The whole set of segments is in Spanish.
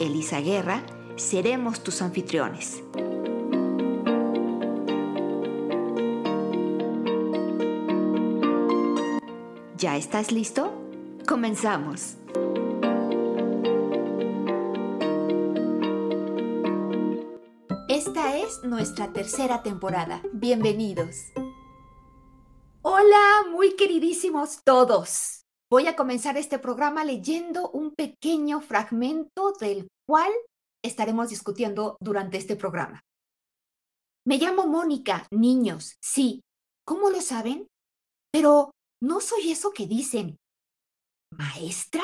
Elisa Guerra, seremos tus anfitriones. ¿Ya estás listo? Comenzamos. Esta es nuestra tercera temporada. Bienvenidos. Hola, muy queridísimos todos. Voy a comenzar este programa leyendo un pequeño fragmento del cual estaremos discutiendo durante este programa. Me llamo Mónica, niños, sí. ¿Cómo lo saben? Pero no soy eso que dicen. ¿Maestra?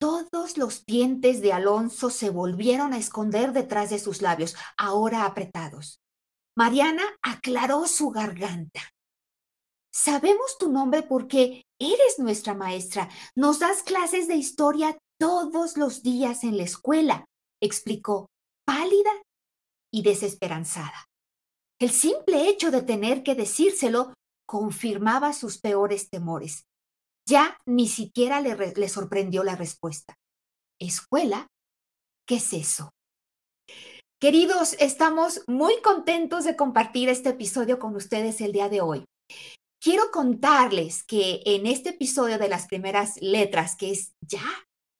Todos los dientes de Alonso se volvieron a esconder detrás de sus labios, ahora apretados. Mariana aclaró su garganta. Sabemos tu nombre porque eres nuestra maestra. Nos das clases de historia todos los días en la escuela, explicó, pálida y desesperanzada. El simple hecho de tener que decírselo confirmaba sus peores temores. Ya ni siquiera le, sorprendió la respuesta. ¿Escuela? ¿Qué es eso? Queridos, estamos muy contentos de compartir este episodio con ustedes el día de hoy. Quiero contarles que en este episodio de las primeras letras, que es ya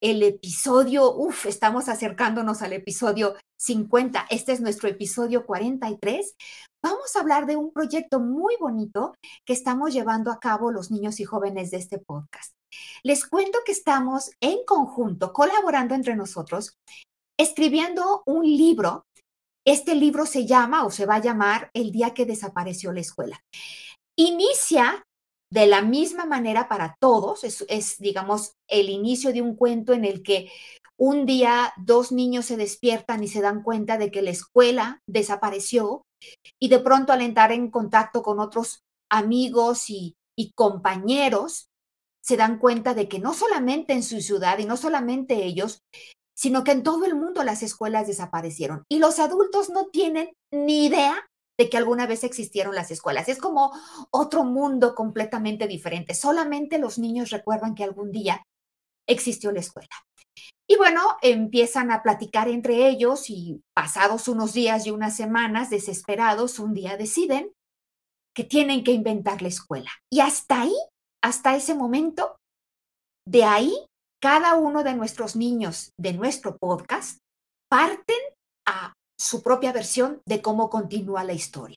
el episodio, uff, estamos acercándonos al episodio 50, este es nuestro episodio 43, vamos a hablar de un proyecto muy bonito que estamos llevando a cabo los niños y jóvenes de este podcast. Les cuento que estamos en conjunto, colaborando entre nosotros, escribiendo un libro. Este libro se llama o se va a llamar El día que desapareció la escuela. Inicia de la misma manera para todos, es, digamos, el inicio de un cuento en el que un día dos niños se despiertan y se dan cuenta de que la escuela desapareció y de pronto al entrar en contacto con otros amigos y, compañeros, se dan cuenta de que no solamente en su ciudad y no solamente ellos, sino que en todo el mundo las escuelas desaparecieron. Y los adultos no tienen ni idea de que alguna vez existieron las escuelas. Es como otro mundo completamente diferente. Solamente los niños recuerdan que algún día existió la escuela. Y bueno, empiezan a platicar entre ellos y pasados unos días y unas semanas, desesperados, un día deciden que tienen que inventar la escuela. Y hasta ahí, hasta ese momento, de ahí, cada uno de nuestros niños de nuestro podcast parten a su propia versión de cómo continúa la historia.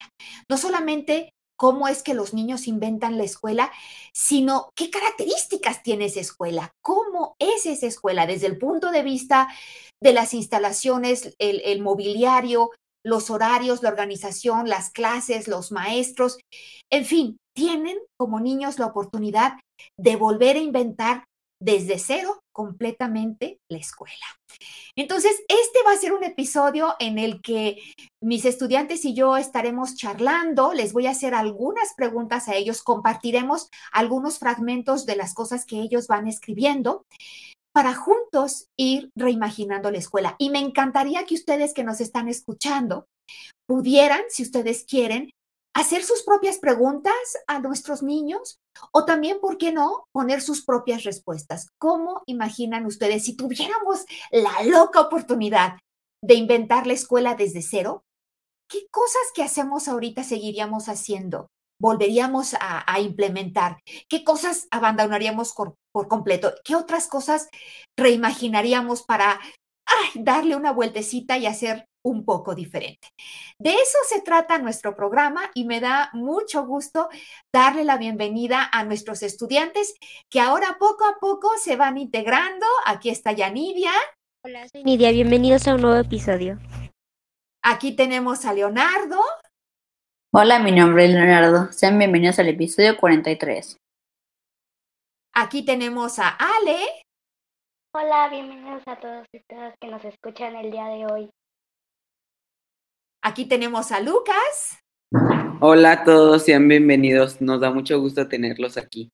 No solamente cómo es que los niños inventan la escuela, sino qué características tiene esa escuela, cómo es esa escuela desde el punto de vista de las instalaciones, el, mobiliario, los horarios, la organización, las clases, los maestros, en fin, tienen como niños la oportunidad de volver a inventar desde cero completamente la escuela. Entonces, este va a ser un episodio en el que mis estudiantes y yo estaremos charlando, les voy a hacer algunas preguntas a ellos, compartiremos algunos fragmentos de las cosas que ellos van escribiendo para juntos ir reimaginando la escuela. Y me encantaría que ustedes que nos están escuchando pudieran, si ustedes quieren, hacer sus propias preguntas a nuestros niños o también, ¿por qué no?, poner sus propias respuestas. ¿Cómo imaginan ustedes si tuviéramos la loca oportunidad de inventar la escuela desde cero? ¿Qué cosas que hacemos ahorita seguiríamos haciendo? ¿Volveríamos a, implementar? ¿Qué cosas abandonaríamos por, completo? ¿Qué otras cosas reimaginaríamos para darle una vueltecita y hacer un poco diferente. De eso se trata nuestro programa y me da mucho gusto darle la bienvenida a nuestros estudiantes que ahora poco a poco se van integrando. Aquí está ya Nidia. Hola, soy Nidia. Bienvenidos a un nuevo episodio. Aquí tenemos a Leonardo. Hola, mi nombre es Leonardo. Sean bienvenidos al episodio 43. Aquí tenemos a Ale. Hola, bienvenidos a todos y todas que nos escuchan el día de hoy. Aquí tenemos a Lucas. Hola a todos, sean bienvenidos. Nos da mucho gusto tenerlos aquí.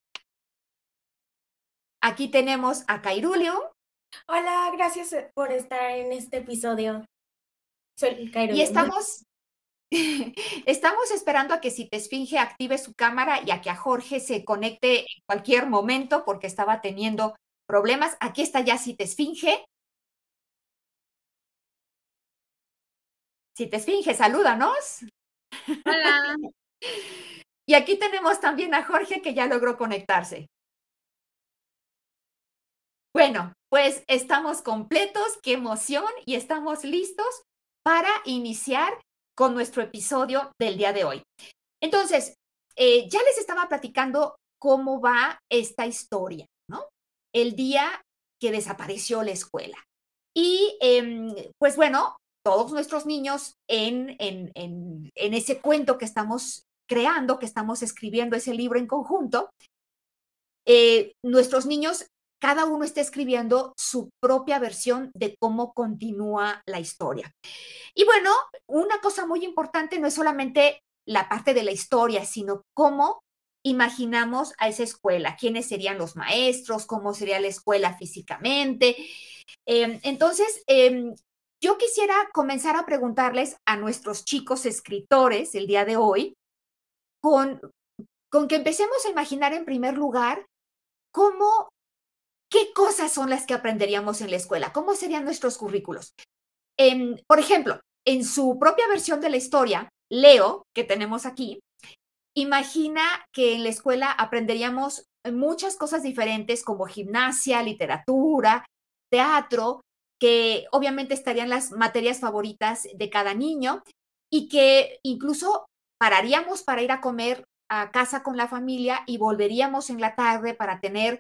Aquí tenemos a Cairulio. Hola, gracias por estar en este episodio. Soy Cairulio. Y estamos, estamos esperando a que si te esfinge active su cámara y a que a Jorge se conecte en cualquier momento porque estaba teniendo problemas. Aquí está ya si te esfinge. Si te esfinge, salúdanos. Hola. Y aquí tenemos también a Jorge que ya logró conectarse. Bueno, pues estamos completos, qué emoción y estamos listos para iniciar con nuestro episodio del día de hoy. Entonces, eh, ya les estaba platicando cómo va esta historia, ¿no? El día que desapareció la escuela. Y em, pues bueno, todos nuestros niños en, en, en, en ese cuento que estamos creando, que estamos escribiendo ese libro en conjunto, eh, nuestros niños, cada uno está escribiendo su propia versión de cómo continúa la historia. Y bueno, una cosa muy importante no es solamente la parte de la historia, sino cómo imaginamos a esa escuela, quiénes serían los maestros, cómo sería la escuela físicamente. Eh, entonces, eh, yo quisiera comenzar a preguntarles a nuestros chicos escritores el día de hoy, con, con que empecemos a imaginar en primer lugar cómo, qué cosas son las que aprenderíamos en la escuela, cómo serían nuestros currículos. Eh, por ejemplo, en su propia versión de la historia, Leo, que tenemos aquí, imagina que en la escuela aprenderíamos muchas cosas diferentes como gimnasia, literatura, teatro, que obviamente estarían las materias favoritas de cada niño y que incluso pararíamos para ir a comer a casa con la familia y volveríamos en la tarde para tener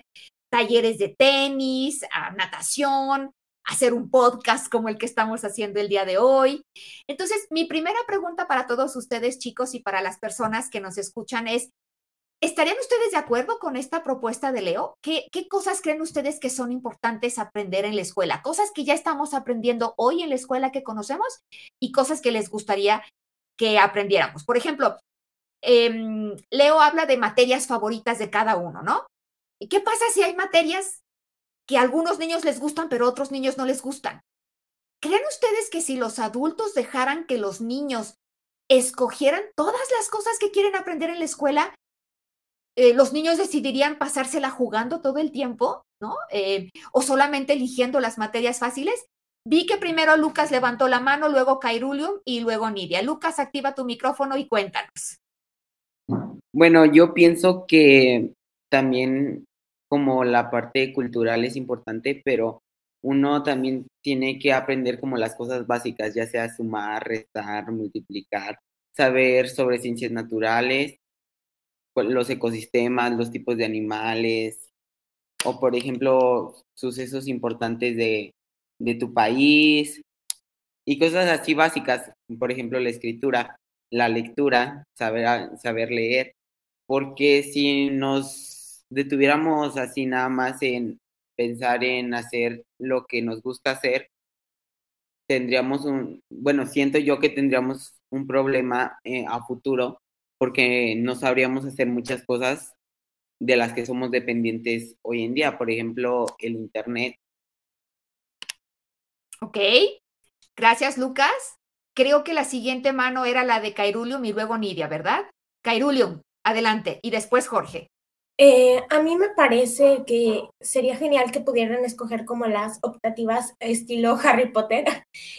talleres de tenis, natación, hacer un podcast como el que estamos haciendo el día de hoy. Entonces, mi primera pregunta para todos ustedes, chicos, y para las personas que nos escuchan es, ¿Estarían ustedes de acuerdo con esta propuesta de Leo? ¿Qué, ¿Qué, cosas creen ustedes que son importantes aprender en la escuela? Cosas que ya estamos aprendiendo hoy en la escuela que conocemos y cosas que les gustaría que aprendiéramos. Por ejemplo, eh, Leo habla de materias favoritas de cada uno, ¿no? ¿Y qué pasa si hay materias que a algunos niños les gustan, pero a otros niños no les gustan? ¿Creen ustedes que si los adultos dejaran que los niños escogieran todas las cosas que quieren aprender en la escuela, eh, los niños decidirían pasársela jugando todo el tiempo, ¿no? Eh, o solamente eligiendo las materias fáciles. Vi que primero Lucas levantó la mano, luego Cairulio y luego Nidia. Lucas, activa tu micrófono y cuéntanos. Bueno, yo pienso que también como la parte cultural es importante, pero uno también tiene que aprender como las cosas básicas, ya sea sumar, restar, multiplicar, saber sobre ciencias naturales los ecosistemas, los tipos de animales, o por ejemplo, sucesos importantes de, de tu país y cosas así básicas, por ejemplo, la escritura, la lectura, saber, saber leer, porque si nos detuviéramos así nada más en pensar en hacer lo que nos gusta hacer, tendríamos un, bueno, siento yo que tendríamos un problema eh, a futuro porque no sabríamos hacer muchas cosas de las que somos dependientes hoy en día, por ejemplo, el Internet. Ok, gracias Lucas. Creo que la siguiente mano era la de Cairulium y luego Nidia, ¿verdad? Cairulium, adelante, y después Jorge. Eh, a mí me parece que sería genial que pudieran escoger como las optativas estilo Harry Potter,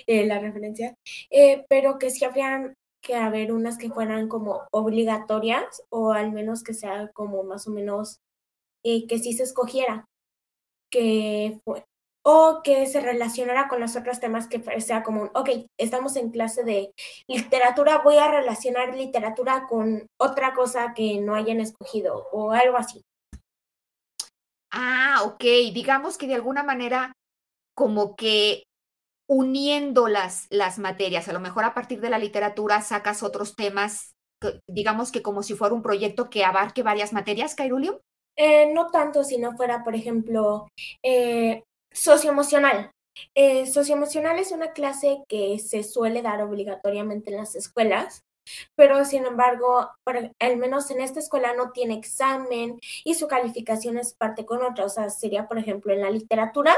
eh, la referencia, eh, pero que si habrían que haber unas que fueran como obligatorias o al menos que sea como más o menos eh, que sí se escogiera, que o que se relacionara con los otros temas que sea como, ok, estamos en clase de literatura, voy a relacionar literatura con otra cosa que no hayan escogido o algo así. Ah, ok, digamos que de alguna manera como que uniendo las, las materias. A lo mejor a partir de la literatura sacas otros temas, digamos que como si fuera un proyecto que abarque varias materias, Cairulio. Eh, no tanto si no fuera, por ejemplo, eh, socioemocional. Eh, socioemocional es una clase que se suele dar obligatoriamente en las escuelas, pero sin embargo, al menos en esta escuela no tiene examen y su calificación es parte con otra. O sea, sería, por ejemplo, en la literatura,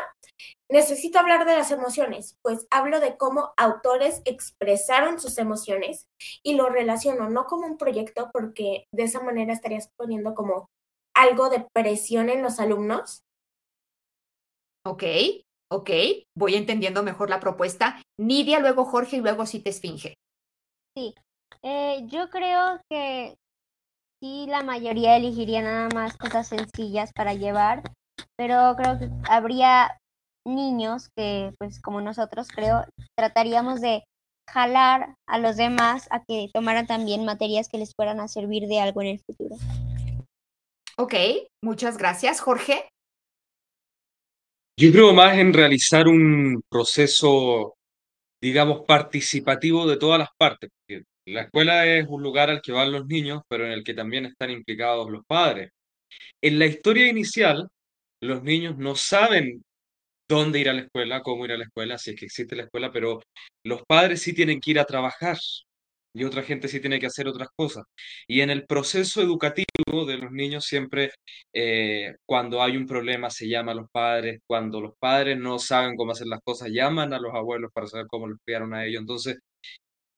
necesito hablar de las emociones, pues hablo de cómo autores expresaron sus emociones y lo relaciono no como un proyecto, porque de esa manera estarías poniendo como algo de presión en los alumnos. Ok, ok, voy entendiendo mejor la propuesta. Nidia, luego Jorge y luego si te esfinge. Sí, eh, yo creo que sí, la mayoría elegiría nada más cosas sencillas para llevar, pero creo que habría niños que, pues como nosotros, creo, trataríamos de jalar a los demás a que tomaran también materias que les fueran a servir de algo en el futuro. Ok, muchas gracias. Jorge. Yo creo más en realizar un proceso, digamos, participativo de todas las partes, la escuela es un lugar al que van los niños, pero en el que también están implicados los padres. En la historia inicial, los niños no saben dónde ir a la escuela, cómo ir a la escuela, si es que existe la escuela, pero los padres sí tienen que ir a trabajar y otra gente sí tiene que hacer otras cosas. Y en el proceso educativo de los niños siempre, eh, cuando hay un problema, se llama a los padres, cuando los padres no saben cómo hacer las cosas, llaman a los abuelos para saber cómo los criaron a ellos. Entonces,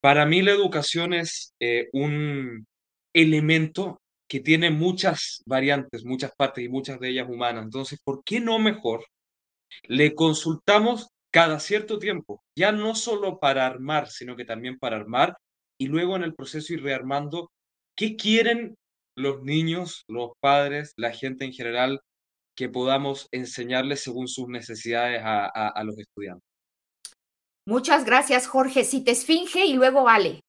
para mí la educación es eh, un elemento que tiene muchas variantes, muchas partes y muchas de ellas humanas. Entonces, ¿por qué no mejor le consultamos cada cierto tiempo, ya no solo para armar, sino que también para armar y luego en el proceso ir rearmando qué quieren los niños, los padres, la gente en general, que podamos enseñarles según sus necesidades a, a los estudiantes. Muchas gracias, Jorge. Si te esfinge y luego vale.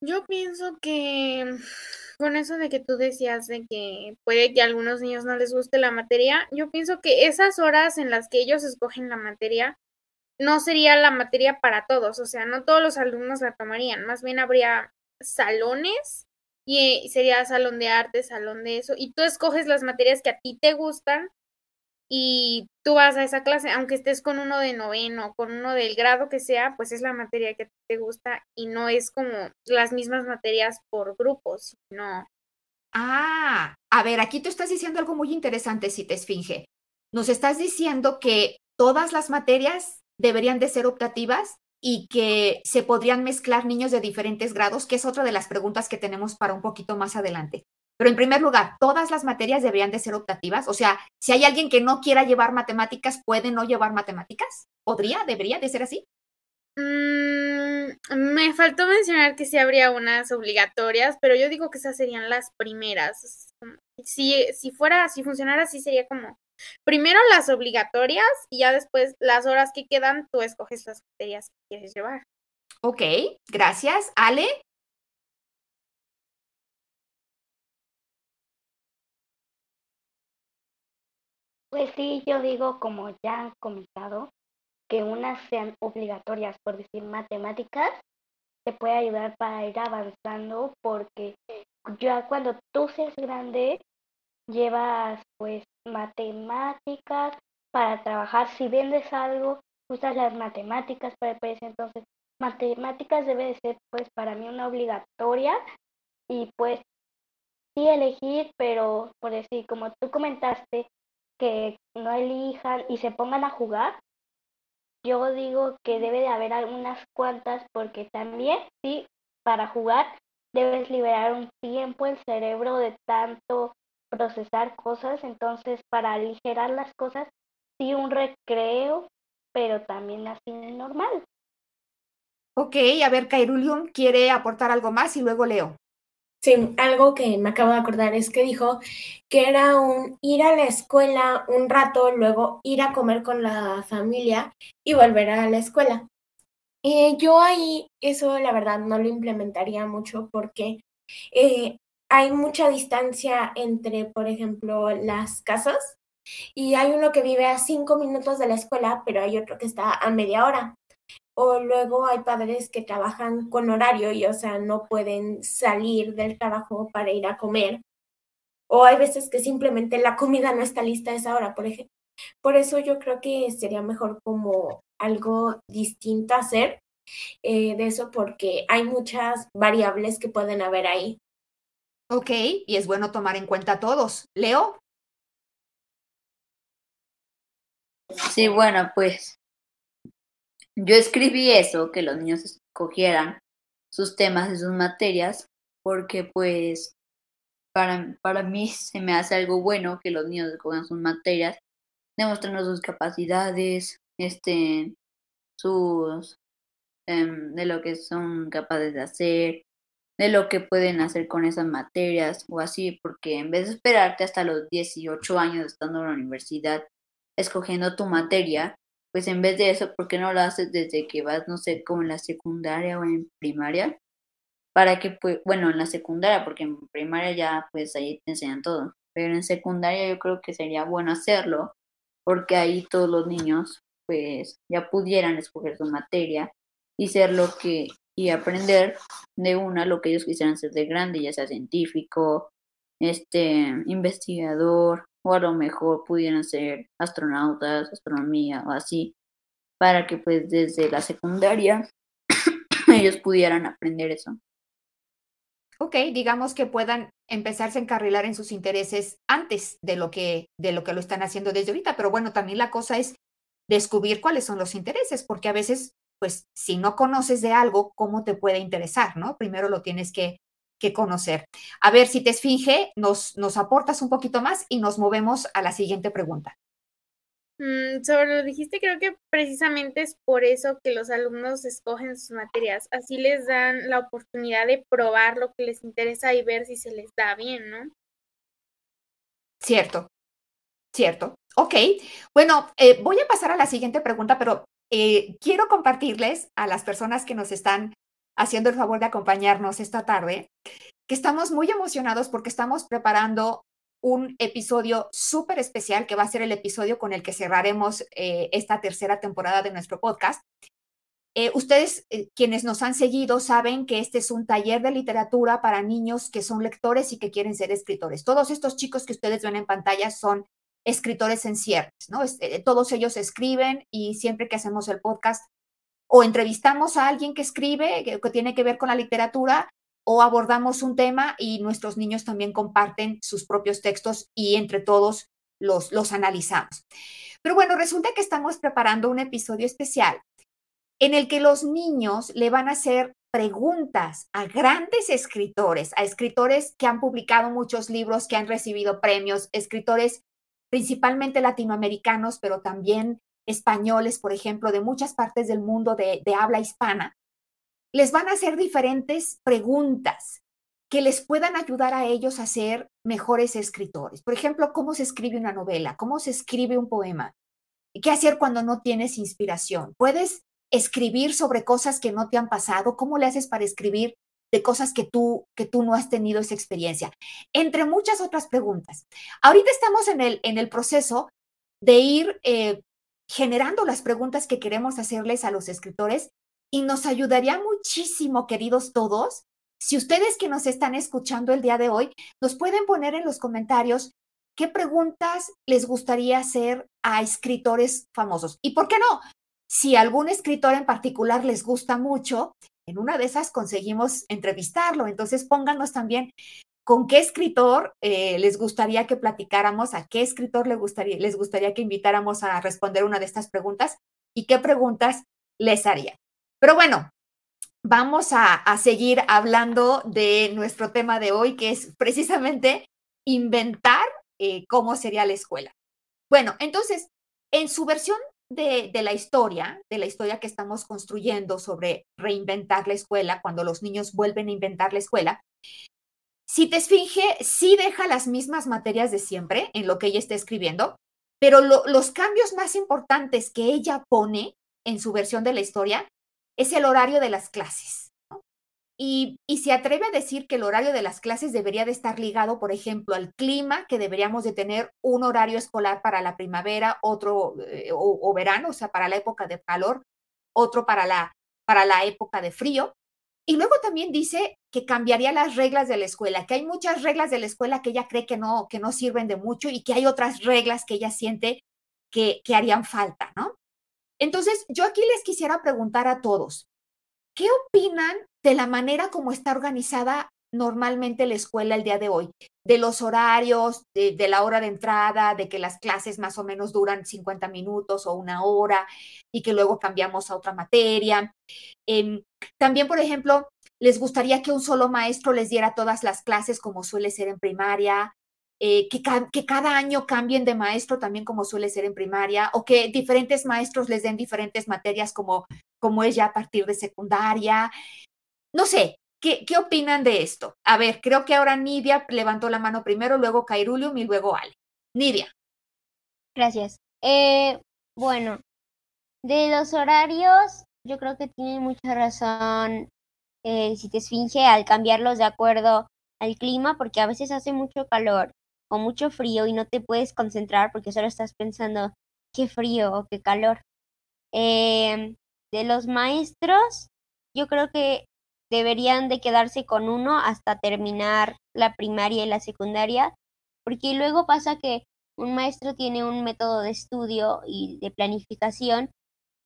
Yo pienso que con eso de que tú decías de que puede que a algunos niños no les guste la materia, yo pienso que esas horas en las que ellos escogen la materia no sería la materia para todos, o sea, no todos los alumnos la tomarían, más bien habría salones y sería salón de arte, salón de eso, y tú escoges las materias que a ti te gustan y tú vas a esa clase, aunque estés con uno de noveno, con uno del grado que sea, pues es la materia que te gusta y no es como las mismas materias por grupos, no. Ah, a ver, aquí tú estás diciendo algo muy interesante, si te esfinge. Nos estás diciendo que todas las materias deberían de ser optativas y que se podrían mezclar niños de diferentes grados, que es otra de las preguntas que tenemos para un poquito más adelante. Pero en primer lugar, todas las materias deberían de ser optativas. O sea, si hay alguien que no quiera llevar matemáticas, ¿puede no llevar matemáticas? ¿Podría? ¿Debería de ser así? Mm, me faltó mencionar que sí habría unas obligatorias, pero yo digo que esas serían las primeras. Si, si fuera, si funcionara así, sería como primero las obligatorias y ya después las horas que quedan, tú escoges las materias que quieres llevar. Ok, gracias. Ale, Pues sí, yo digo, como ya han comentado, que unas sean obligatorias, por decir matemáticas, te puede ayudar para ir avanzando porque ya cuando tú seas grande, llevas pues matemáticas para trabajar. Si vendes algo, usas las matemáticas para el precio. Entonces, matemáticas debe de ser pues para mí una obligatoria y pues sí elegir, pero por decir, como tú comentaste, que no elijan y se pongan a jugar, yo digo que debe de haber algunas cuantas porque también, sí, para jugar debes liberar un tiempo el cerebro de tanto procesar cosas, entonces para aligerar las cosas, sí un recreo, pero también así normal. Ok, a ver, Kairulium quiere aportar algo más y luego leo. Sí, algo que me acabo de acordar es que dijo que era un ir a la escuela un rato, luego ir a comer con la familia y volver a la escuela. Eh, yo ahí eso la verdad no lo implementaría mucho porque eh, hay mucha distancia entre, por ejemplo, las casas y hay uno que vive a cinco minutos de la escuela, pero hay otro que está a media hora o luego hay padres que trabajan con horario y, o sea, no pueden salir del trabajo para ir a comer. O hay veces que simplemente la comida no está lista a esa hora, por ejemplo. Por eso yo creo que sería mejor como algo distinto hacer eh, de eso porque hay muchas variables que pueden haber ahí. Ok, y es bueno tomar en cuenta todos. Leo. Sí, bueno, pues yo escribí eso, que los niños escogieran sus temas y sus materias, porque pues para, para mí se me hace algo bueno que los niños escojan sus materias, demostrando sus capacidades, este, sus, em, de lo que son capaces de hacer, de lo que pueden hacer con esas materias o así, porque en vez de esperarte hasta los 18 años estando en la universidad escogiendo tu materia, pues en vez de eso, ¿por qué no lo haces desde que vas, no sé, como en la secundaria o en primaria? Para que, pues, bueno, en la secundaria, porque en primaria ya, pues ahí te enseñan todo, pero en secundaria yo creo que sería bueno hacerlo, porque ahí todos los niños, pues, ya pudieran escoger su materia y ser lo que, y aprender de una lo que ellos quisieran ser de grande, ya sea científico, este, investigador, o a lo mejor pudieran ser astronautas, astronomía o así, para que pues desde la secundaria ellos pudieran aprender eso. Ok, digamos que puedan empezarse a encarrilar en sus intereses antes de lo que de lo que lo están haciendo desde ahorita, pero bueno, también la cosa es descubrir cuáles son los intereses, porque a veces pues si no conoces de algo, ¿cómo te puede interesar, no? Primero lo tienes que que conocer. A ver si te esfinge, nos, nos aportas un poquito más y nos movemos a la siguiente pregunta. Mm, sobre lo dijiste, creo que precisamente es por eso que los alumnos escogen sus materias. Así les dan la oportunidad de probar lo que les interesa y ver si se les da bien, ¿no? Cierto, cierto. Ok, bueno, eh, voy a pasar a la siguiente pregunta, pero eh, quiero compartirles a las personas que nos están haciendo el favor de acompañarnos esta tarde, que estamos muy emocionados porque estamos preparando un episodio súper especial que va a ser el episodio con el que cerraremos eh, esta tercera temporada de nuestro podcast. Eh, ustedes, eh, quienes nos han seguido, saben que este es un taller de literatura para niños que son lectores y que quieren ser escritores. Todos estos chicos que ustedes ven en pantalla son escritores en ciernes, ¿no? todos ellos escriben y siempre que hacemos el podcast o entrevistamos a alguien que escribe, que, tiene que ver con la literatura, o abordamos un tema y nuestros niños también comparten sus propios textos y entre todos los, los analizamos. Pero bueno, resulta que estamos preparando un episodio especial en el que los niños le van a hacer preguntas a grandes escritores, a escritores que han publicado muchos libros, que han recibido premios, escritores principalmente latinoamericanos, pero también españoles, por ejemplo, de muchas partes del mundo de, habla hispana, les van a hacer diferentes preguntas que les puedan ayudar a ellos a ser mejores escritores. Por ejemplo, cómo se escribe una novela, cómo se escribe un poema, qué hacer cuando no tienes inspiración. Puedes escribir sobre cosas que no te han pasado, cómo le haces para escribir de cosas que tú que tú no has tenido esa experiencia, entre muchas otras preguntas. Ahorita estamos en el en el proceso de ir eh, generando las preguntas que queremos hacerles a los escritores y nos ayudaría muchísimo, queridos todos, si ustedes que nos están escuchando el día de hoy nos pueden poner en los comentarios qué preguntas les gustaría hacer a escritores famosos. ¿Y por qué no? Si algún escritor en particular les gusta mucho, en una de esas conseguimos entrevistarlo. Entonces pónganos también ¿Con qué escritor eh, les gustaría que platicáramos? ¿A qué escritor les gustaría, les gustaría que invitáramos a responder una de estas preguntas? ¿Y qué preguntas les haría? Pero bueno, vamos a, seguir hablando de nuestro tema de hoy, que es precisamente inventar eh, cómo sería la escuela. Bueno, entonces, en su versión de, de, la historia, de la historia que estamos construyendo sobre reinventar la escuela, cuando los niños vuelven a inventar la escuela, si te esfinge, sí deja las mismas materias de siempre en lo que ella está escribiendo, pero los cambios más importantes que ella pone en su versión de la historia es el horario de las clases. Y, y, se atreve a decir que el horario de las clases debería de estar ligado, por ejemplo, al clima, que deberíamos de tener un horario escolar para la primavera, otro eh, o, verano, o sea, para la época de calor, otro para la, para la época de frío. Y luego también dice que cambiaría las reglas de la escuela, que hay muchas reglas de la escuela que ella cree que no, que no sirven de mucho y que hay otras reglas que ella siente que, que harían falta, ¿no? Entonces, yo aquí les quisiera preguntar a todos, ¿qué opinan de la manera como está organizada normalmente la escuela el día de hoy? De los horarios, de, la hora de entrada, de que las clases más o menos duran 50 minutos o una hora y que luego cambiamos a otra materia. Eh, también, por ejemplo, les gustaría que un solo maestro les diera todas las clases como suele ser en primaria, eh, que, que, cada año cambien de maestro también como suele ser en primaria, o que diferentes maestros les den diferentes materias como, como es ya a partir de secundaria. No sé, ¿qué, ¿qué opinan de esto? A ver, creo que ahora Nidia levantó la mano primero, luego Cairulium y luego Ale. Nidia. Gracias. Eh, bueno, de los horarios, yo creo que tiene mucha razón eh, si te esfinge al cambiarlos de acuerdo al clima, porque a veces hace mucho calor o mucho frío y no te puedes concentrar porque solo estás pensando qué frío o qué calor. Eh, de los maestros, yo creo que deberían de quedarse con uno hasta terminar la primaria y la secundaria, porque luego pasa que un maestro tiene un método de estudio y de planificación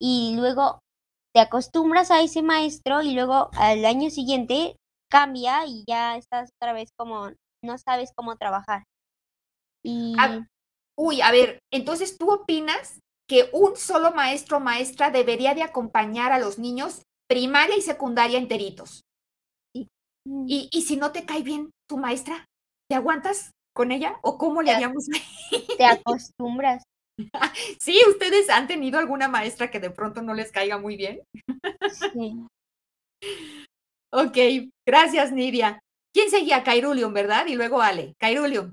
y luego te acostumbras a ese maestro y luego al año siguiente cambia y ya estás otra vez como no sabes cómo trabajar. Y... Ah, uy, a ver, entonces tú opinas que un solo maestro o maestra debería de acompañar a los niños primaria y secundaria enteritos. Sí. Y, y si no te cae bien tu maestra, ¿te aguantas con ella? ¿O cómo le haríamos? Te acostumbras. Sí, ¿ustedes han tenido alguna maestra que de pronto no les caiga muy bien? Sí. Ok, gracias, Nidia. ¿Quién seguía? Cairulium, ¿verdad? Y luego Ale. Cairulium.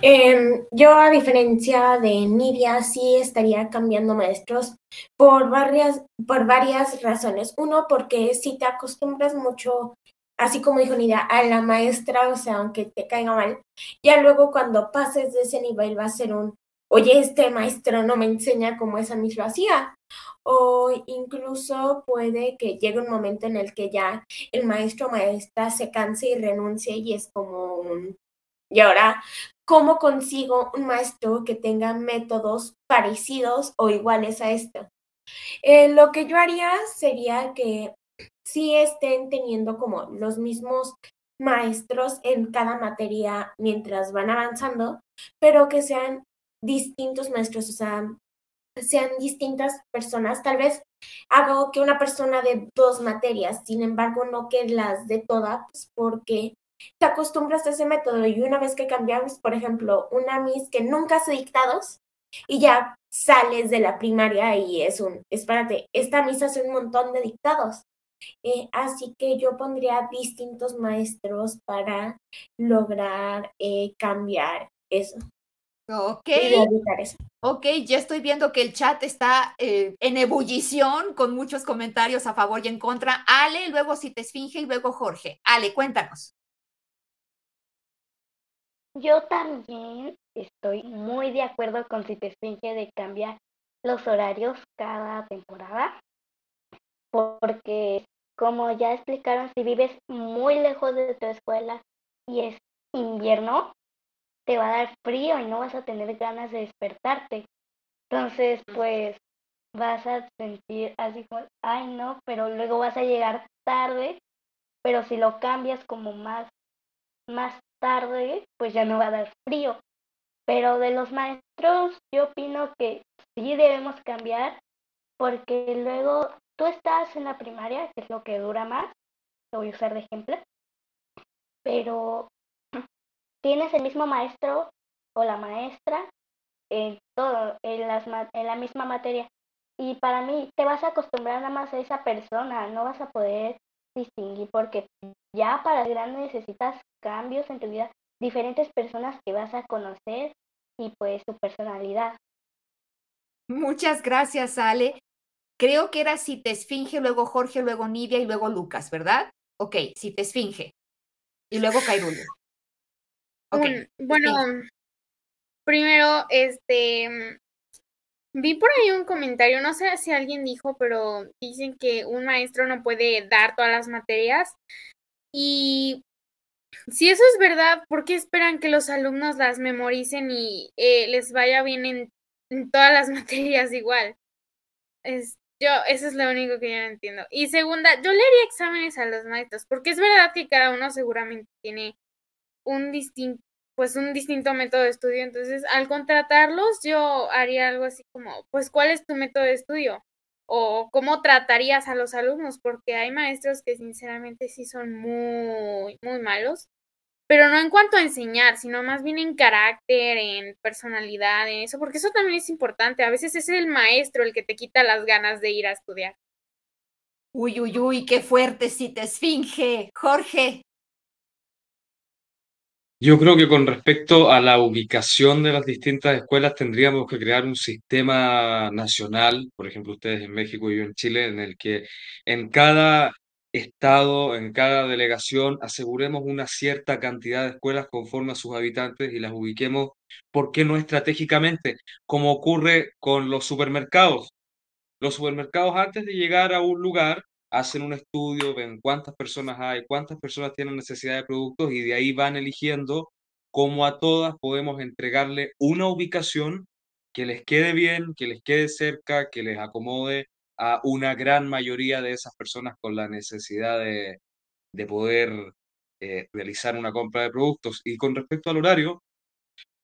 Eh, yo, a diferencia de Nidia, sí estaría cambiando maestros por varias, por varias razones. Uno, porque si te acostumbras mucho, así como dijo Nidia, a la maestra, o sea, aunque te caiga mal, ya luego cuando pases de ese nivel va a ser un, oye, este maestro no me enseña como esa misma hacía. O incluso puede que llegue un momento en el que ya el maestro o maestra se canse y renuncie y es como un... Y ahora, ¿cómo consigo un maestro que tenga métodos parecidos o iguales a esto? Eh, lo que yo haría sería que sí estén teniendo como los mismos maestros en cada materia mientras van avanzando, pero que sean distintos maestros, o sea, sean distintas personas. Tal vez hago que una persona de dos materias, sin embargo, no que las de todas, pues porque te acostumbras a ese método y una vez que cambiamos, por ejemplo, una Miss que nunca hace dictados y ya sales de la primaria y es un, espérate, esta Miss hace un montón de dictados. Eh, así que yo pondría distintos maestros para lograr eh, cambiar eso. Ok. Ok, ya estoy viendo que el chat está eh, en ebullición con muchos comentarios a favor y en contra. Ale, luego si te esfinge y luego Jorge. Ale, cuéntanos. Yo también estoy muy de acuerdo con si te esfinge de cambiar los horarios cada temporada, porque como ya explicaron, si vives muy lejos de tu escuela y es invierno, te va a dar frío y no vas a tener ganas de despertarte. Entonces, pues vas a sentir así como, ay no, pero luego vas a llegar tarde, pero si lo cambias como más, más tarde, pues ya no va a dar frío. Pero de los maestros, yo opino que sí debemos cambiar, porque luego tú estás en la primaria, que es lo que dura más, lo voy a usar de ejemplo, pero tienes el mismo maestro o la maestra en todo, en, las, en la misma materia. Y para mí te vas a acostumbrar nada más a esa persona, no vas a poder distinguir porque ya para grande necesitas cambios en tu vida, diferentes personas que vas a conocer y pues su personalidad. Muchas gracias, Ale. Creo que era si te esfinge, luego Jorge, luego Nidia y luego Lucas, ¿verdad? Ok, si te esfinge. Y luego Cairulio. Okay. bueno, primero, este, vi por ahí un comentario, no sé si alguien dijo, pero dicen que un maestro no puede dar todas las materias. Y si eso es verdad, ¿por qué esperan que los alumnos las memoricen y eh, les vaya bien en, en, todas las materias igual? Es, yo, eso es lo único que yo no entiendo. Y segunda, yo le haría exámenes a los maestros, porque es verdad que cada uno seguramente tiene un distinto, pues un distinto método de estudio. Entonces, al contratarlos, yo haría algo así como, pues, ¿cuál es tu método de estudio? O cómo tratarías a los alumnos, porque hay maestros que sinceramente sí son muy, muy malos, pero no en cuanto a enseñar, sino más bien en carácter, en personalidad, en eso, porque eso también es importante. A veces es el maestro el que te quita las ganas de ir a estudiar. Uy, uy, uy, qué fuerte si te esfinge, Jorge. Yo creo que con respecto a la ubicación de las distintas escuelas tendríamos que crear un sistema nacional, por ejemplo ustedes en México y yo en Chile, en el que en cada estado, en cada delegación, aseguremos una cierta cantidad de escuelas conforme a sus habitantes y las ubiquemos, ¿por qué no estratégicamente? Como ocurre con los supermercados. Los supermercados antes de llegar a un lugar hacen un estudio, ven cuántas personas hay, cuántas personas tienen necesidad de productos y de ahí van eligiendo cómo a todas podemos entregarle una ubicación que les quede bien, que les quede cerca, que les acomode a una gran mayoría de esas personas con la necesidad de, de poder eh, realizar una compra de productos. Y con respecto al horario,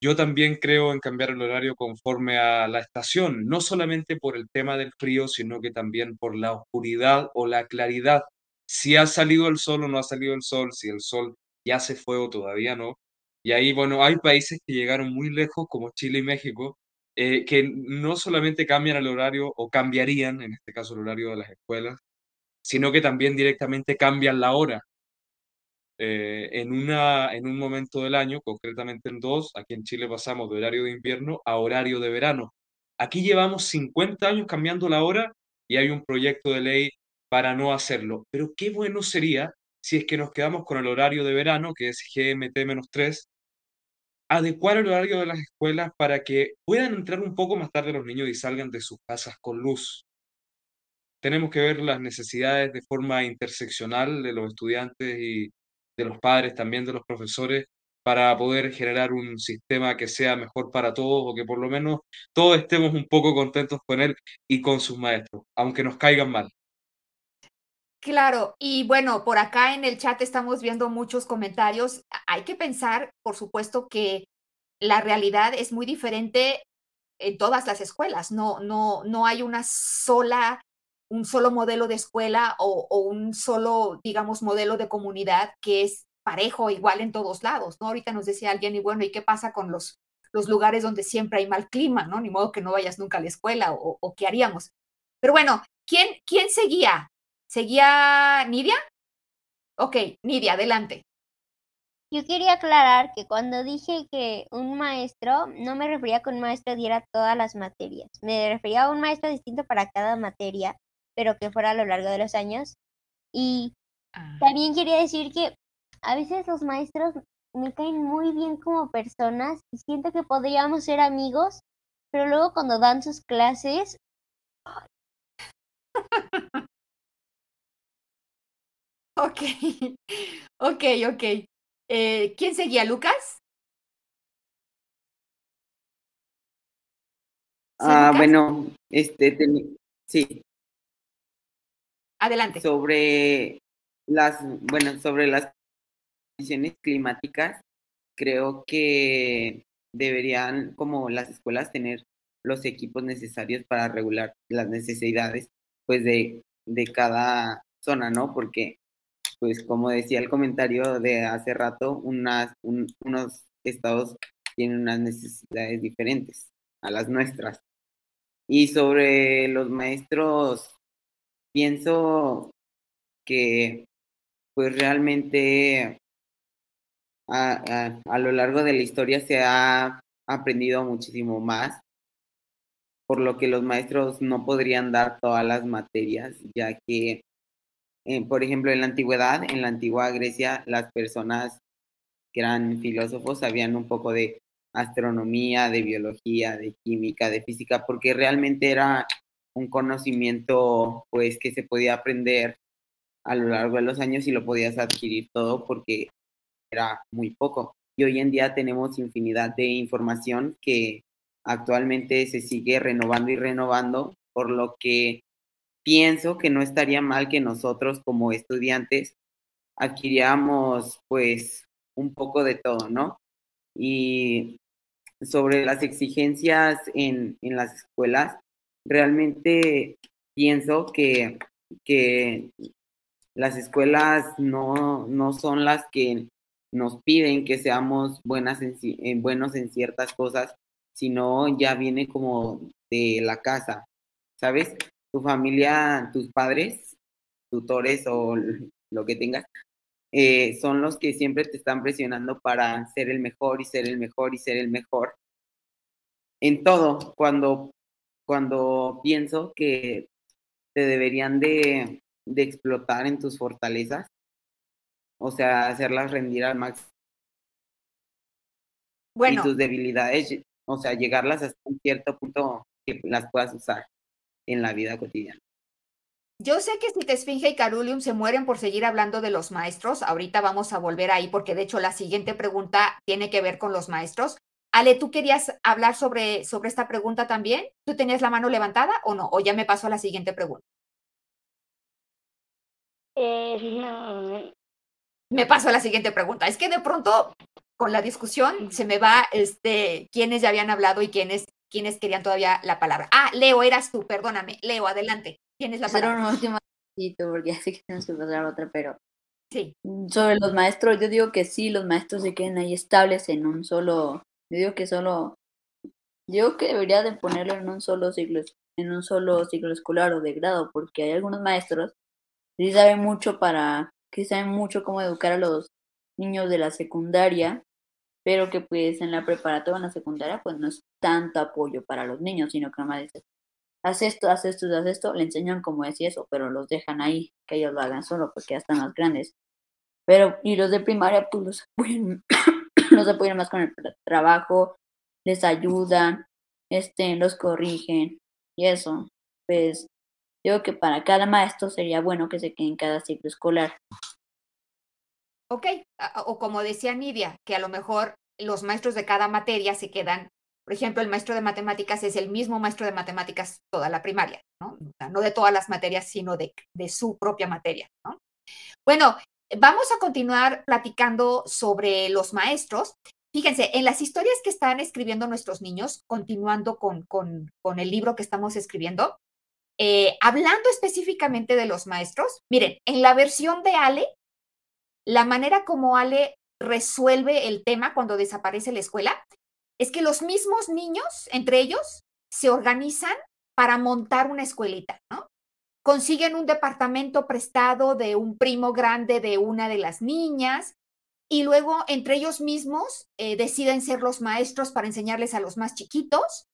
yo también creo en cambiar el horario conforme a la estación, no solamente por el tema del frío, sino que también por la oscuridad o la claridad. Si ha salido el sol o no ha salido el sol, si el sol ya se fue o todavía no. Y ahí, bueno, hay países que llegaron muy lejos, como Chile y México, eh, que no solamente cambian el horario o cambiarían, en este caso el horario de las escuelas, sino que también directamente cambian la hora. Eh, en, una, en un momento del año, concretamente en dos, aquí en Chile pasamos de horario de invierno a horario de verano. Aquí llevamos 50 años cambiando la hora y hay un proyecto de ley para no hacerlo. Pero qué bueno sería si es que nos quedamos con el horario de verano, que es GMT-3, adecuar el horario de las escuelas para que puedan entrar un poco más tarde los niños y salgan de sus casas con luz. Tenemos que ver las necesidades de forma interseccional de los estudiantes y de los padres, también de los profesores, para poder generar un sistema que sea mejor para todos o que por lo menos todos estemos un poco contentos con él y con sus maestros, aunque nos caigan mal. Claro, y bueno, por acá en el chat estamos viendo muchos comentarios. Hay que pensar, por supuesto, que la realidad es muy diferente en todas las escuelas. No, no, no hay una sola un solo modelo de escuela o, un solo, digamos, modelo de comunidad que es parejo, igual en todos lados, ¿no? Ahorita nos decía alguien, y bueno, ¿y qué pasa con los, los lugares donde siempre hay mal clima, ¿no? Ni modo que no vayas nunca a la escuela o, qué haríamos. Pero bueno, ¿quién, ¿quién seguía? ¿Seguía Nidia? Ok, Nidia, adelante. Yo quería aclarar que cuando dije que un maestro, no me refería a que un maestro diera todas las materias, me refería a un maestro distinto para cada materia pero que fuera a lo largo de los años. Y ah. también quería decir que a veces los maestros me caen muy bien como personas y siento que podríamos ser amigos, pero luego cuando dan sus clases... ok, ok, ok. Eh, ¿Quién seguía, Lucas? Ah, bueno, este, sí, Adelante. Sobre las, bueno, sobre las condiciones climáticas, creo que deberían, como las escuelas, tener los equipos necesarios para regular las necesidades, pues, de, de cada zona, ¿no? Porque, pues, como decía el comentario de hace rato, unos estados tienen unas necesidades diferentes a las nuestras. Y sobre los maestros pienso que pues realmente a, lo largo de la historia se ha aprendido muchísimo más, por lo que los maestros no podrían dar todas las materias, ya que, eh, por ejemplo, en la antigüedad, en la antigua Grecia, las personas que eran filósofos sabían un poco de astronomía, de biología, de química, de física, porque realmente era un conocimiento pues que se podía aprender a lo largo de los años y lo podías adquirir todo porque era muy poco. Y hoy en día tenemos infinidad de información que actualmente se sigue renovando y renovando, por lo que pienso que no estaría mal que nosotros como estudiantes adquiríamos pues un poco de todo, ¿no? Y sobre las exigencias en, en las escuelas, realmente pienso que, que las escuelas no, no son las que nos piden que seamos buenas en, buenos en ciertas cosas, sino ya viene como de la casa, ¿sabes? Tu familia, tus padres, tutores o lo que tengas, eh, son los que siempre te están presionando para ser el mejor y ser el mejor y ser el mejor. En todo, cuando, cuando pienso que te deberían de, de explotar en tus fortalezas, o sea, hacerlas rendir al máximo. Bueno. Y tus debilidades, o sea, llegarlas hasta un cierto punto que las puedas usar en la vida cotidiana. Yo sé que si te Esfinge y Carulium se mueren por seguir hablando de los maestros, ahorita vamos a volver ahí porque de hecho la siguiente pregunta tiene que ver con los maestros. Ale, ¿tú querías hablar sobre, sobre esta pregunta también? ¿Tú tenías la mano levantada o no? ¿O ya me paso a la siguiente pregunta? Eh, no, me paso a la siguiente pregunta. Es que de pronto con la discusión se me va este quiénes ya habían hablado y quiénes quiénes querían todavía la palabra. Ah, Leo, eras tú, perdóname. Leo, adelante. Tienes la palabra. un último porque así que tenemos que pasar a otra, pero sí. Sobre los maestros, yo digo que sí, los maestros se queden ahí estables en un solo, yo digo que solo, yo que debería de ponerlo en un solo ciclo, en un solo ciclo escolar o de grado, porque hay algunos maestros que sí saben mucho para que saben mucho cómo educar a los niños de la secundaria, pero que pues en la preparatoria en la secundaria pues no es tanto apoyo para los niños, sino que nomás dices, haz esto, haz esto, haz esto, le enseñan cómo y eso, pero los dejan ahí, que ellos lo hagan solo porque ya están más grandes. Pero, y los de primaria pues los apoyan, los apoyan más con el trabajo, les ayudan, este, los corrigen y eso, pues Digo que para cada maestro sería bueno que se quede en cada ciclo escolar. Ok, o como decía Nidia, que a lo mejor los maestros de cada materia se quedan, por ejemplo, el maestro de matemáticas es el mismo maestro de matemáticas toda la primaria, ¿no? no de todas las materias, sino de, de su propia materia, ¿no? Bueno, vamos a continuar platicando sobre los maestros. Fíjense, en las historias que están escribiendo nuestros niños, continuando con, con, el libro que estamos escribiendo, eh, hablando específicamente de los maestros, miren, en la versión de Ale, la manera como Ale resuelve el tema cuando desaparece la escuela es que los mismos niños, entre ellos, se organizan para montar una escuelita, ¿no? Consiguen un departamento prestado de un primo grande de una de las niñas y luego entre ellos mismos eh, deciden ser los maestros para enseñarles a los más chiquitos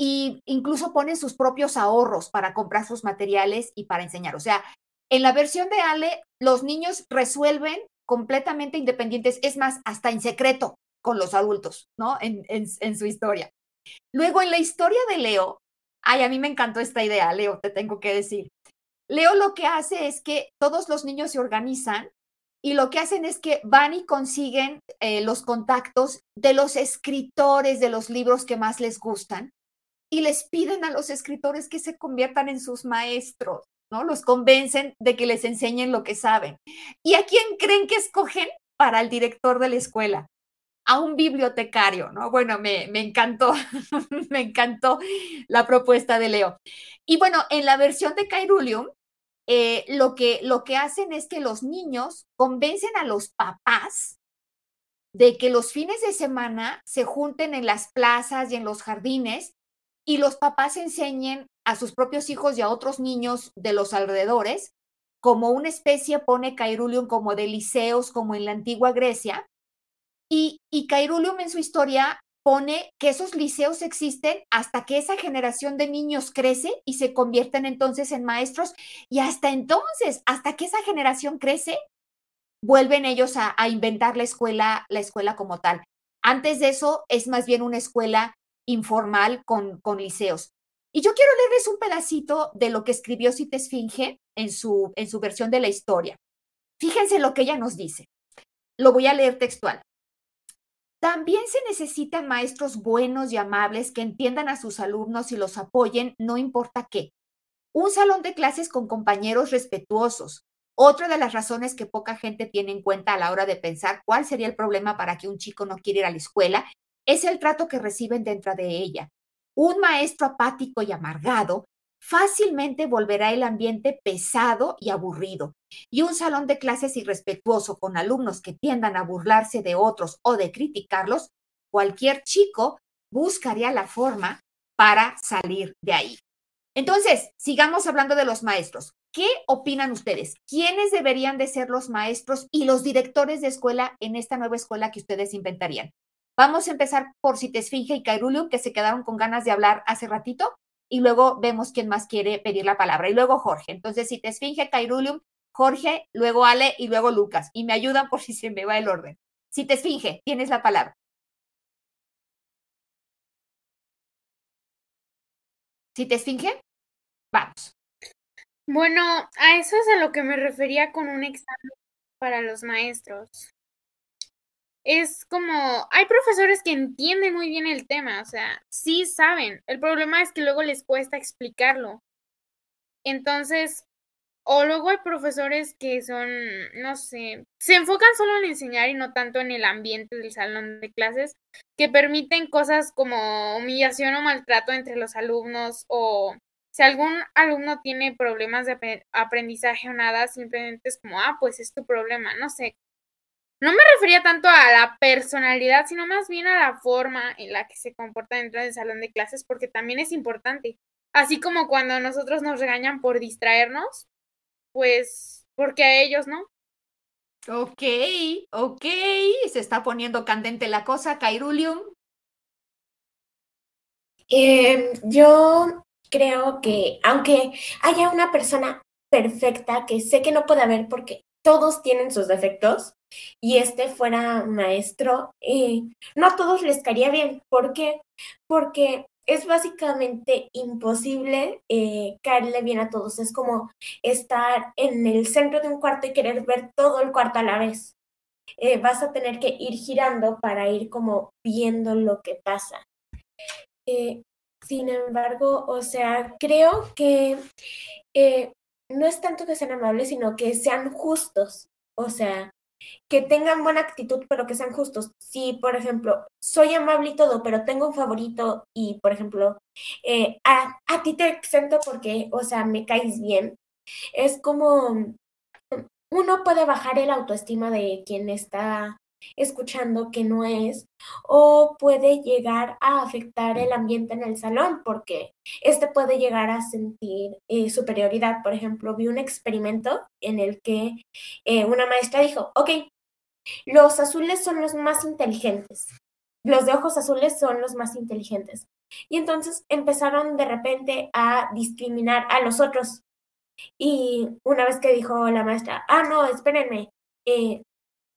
y incluso ponen sus propios ahorros para comprar sus materiales y para enseñar. O sea, en la versión de Ale, los niños resuelven completamente independientes, es más, hasta en secreto con los adultos, ¿no? En, en, su historia. Luego, en la historia de Leo, ay, a mí me encantó esta idea, Leo, te tengo que decir. Leo lo que hace es que todos los niños se organizan y lo que hacen es que van y consiguen eh, los contactos de los escritores de los libros que más les gustan y les piden a los escritores que se conviertan en sus maestros, ¿no? Los convencen de que les enseñen lo que saben. ¿Y a quién creen que escogen para el director de la escuela? A un bibliotecario, ¿no? Bueno, me, me encantó, me encantó la propuesta de Leo. Y bueno, en la versión de Cairulium, eh, lo, que, lo que hacen es que los niños convencen a los papás de que los fines de semana se junten en las plazas y en los jardines y los papás enseñen a sus propios hijos y a otros niños de los alrededores, como una especie, pone Cairulium como de liceos, como en la antigua Grecia, y, y Cairulium en su historia pone que esos liceos existen hasta que esa generación de niños crece y se convierten entonces en maestros, y hasta entonces, hasta que esa generación crece, vuelven ellos a, inventar la escuela, la escuela como tal. Antes de eso es más bien una escuela informal con, con liceos. Y yo quiero leerles un pedacito de lo que escribió Cita en su, en su versión de la historia. Fíjense lo que ella nos dice. Lo voy a leer textual. También se necesitan maestros buenos y amables que entiendan a sus alumnos y los apoyen, no importa qué. Un salón de clases con compañeros respetuosos. Otra de las razones que poca gente tiene en cuenta a la hora de pensar cuál sería el problema para que un chico no quiera ir a la escuela es el trato que reciben dentro de ella. Un maestro apático y amargado fácilmente volverá el ambiente pesado y aburrido. Y un salón de clases irrespetuoso con alumnos que tiendan a burlarse de otros o de criticarlos, cualquier chico buscaría la forma para salir de ahí. Entonces, sigamos hablando de los maestros. ¿Qué opinan ustedes? ¿Quiénes deberían de ser los maestros y los directores de escuela en esta nueva escuela que ustedes inventarían? Vamos a empezar por Citesfinge y Cairulium, que se quedaron con ganas de hablar hace ratito, y luego vemos quién más quiere pedir la palabra, y luego Jorge. Entonces, Citesfinge, Cairulium, Jorge, luego Ale y luego Lucas. Y me ayudan por si se me va el orden. Citesfinge, tienes la palabra. Citesfinge, vamos. Bueno, a eso es a lo que me refería con un examen para los maestros es como, hay profesores que entienden muy bien el tema, o sea, sí saben. El problema es que luego les cuesta explicarlo. Entonces, o luego hay profesores que son, no sé, se enfocan solo en enseñar y no tanto en el ambiente del salón de clases, que permiten cosas como humillación o maltrato entre los alumnos o si algún alumno tiene problemas de aprendizaje o nada, simplemente es como, ah, pues es tu problema, no sé, no me refería tanto a la personalidad, sino más bien a la forma en la que se comporta dentro del salón de clases, porque también es importante. Así como cuando nosotros nos regañan por distraernos, pues porque a ellos no. Ok, ok, se está poniendo candente la cosa, Cairulium. Em, yo creo que aunque haya una persona perfecta, que sé que no puede haber porque todos tienen sus defectos, y este fuera maestro, eh, no a todos les caería bien. ¿Por qué? Porque es básicamente imposible eh, caerle bien a todos. Es como estar en el centro de un cuarto y querer ver todo el cuarto a la vez. Eh, vas a tener que ir girando para ir como viendo lo que pasa. sin embargo, o sea, creo que no es tanto que sean amables, sino que sean justos. O sea, que tengan buena actitud, pero que sean justos. Si, por ejemplo, soy amable y todo, pero tengo un favorito y, por ejemplo, eh, a, a, ti te exento porque, o sea, me caes bien, es como uno puede bajar el autoestima de quien está escuchando que no es, o puede llegar a afectar el ambiente en el salón, porque este puede llegar a sentir eh, superioridad. Por ejemplo, vi un experimento en el que eh, una maestra dijo, ok, los azules son los más inteligentes, los de ojos azules son los más inteligentes. Y entonces empezaron de repente a discriminar a los otros. Y una vez que dijo la maestra, ah, no, espérenme, eh,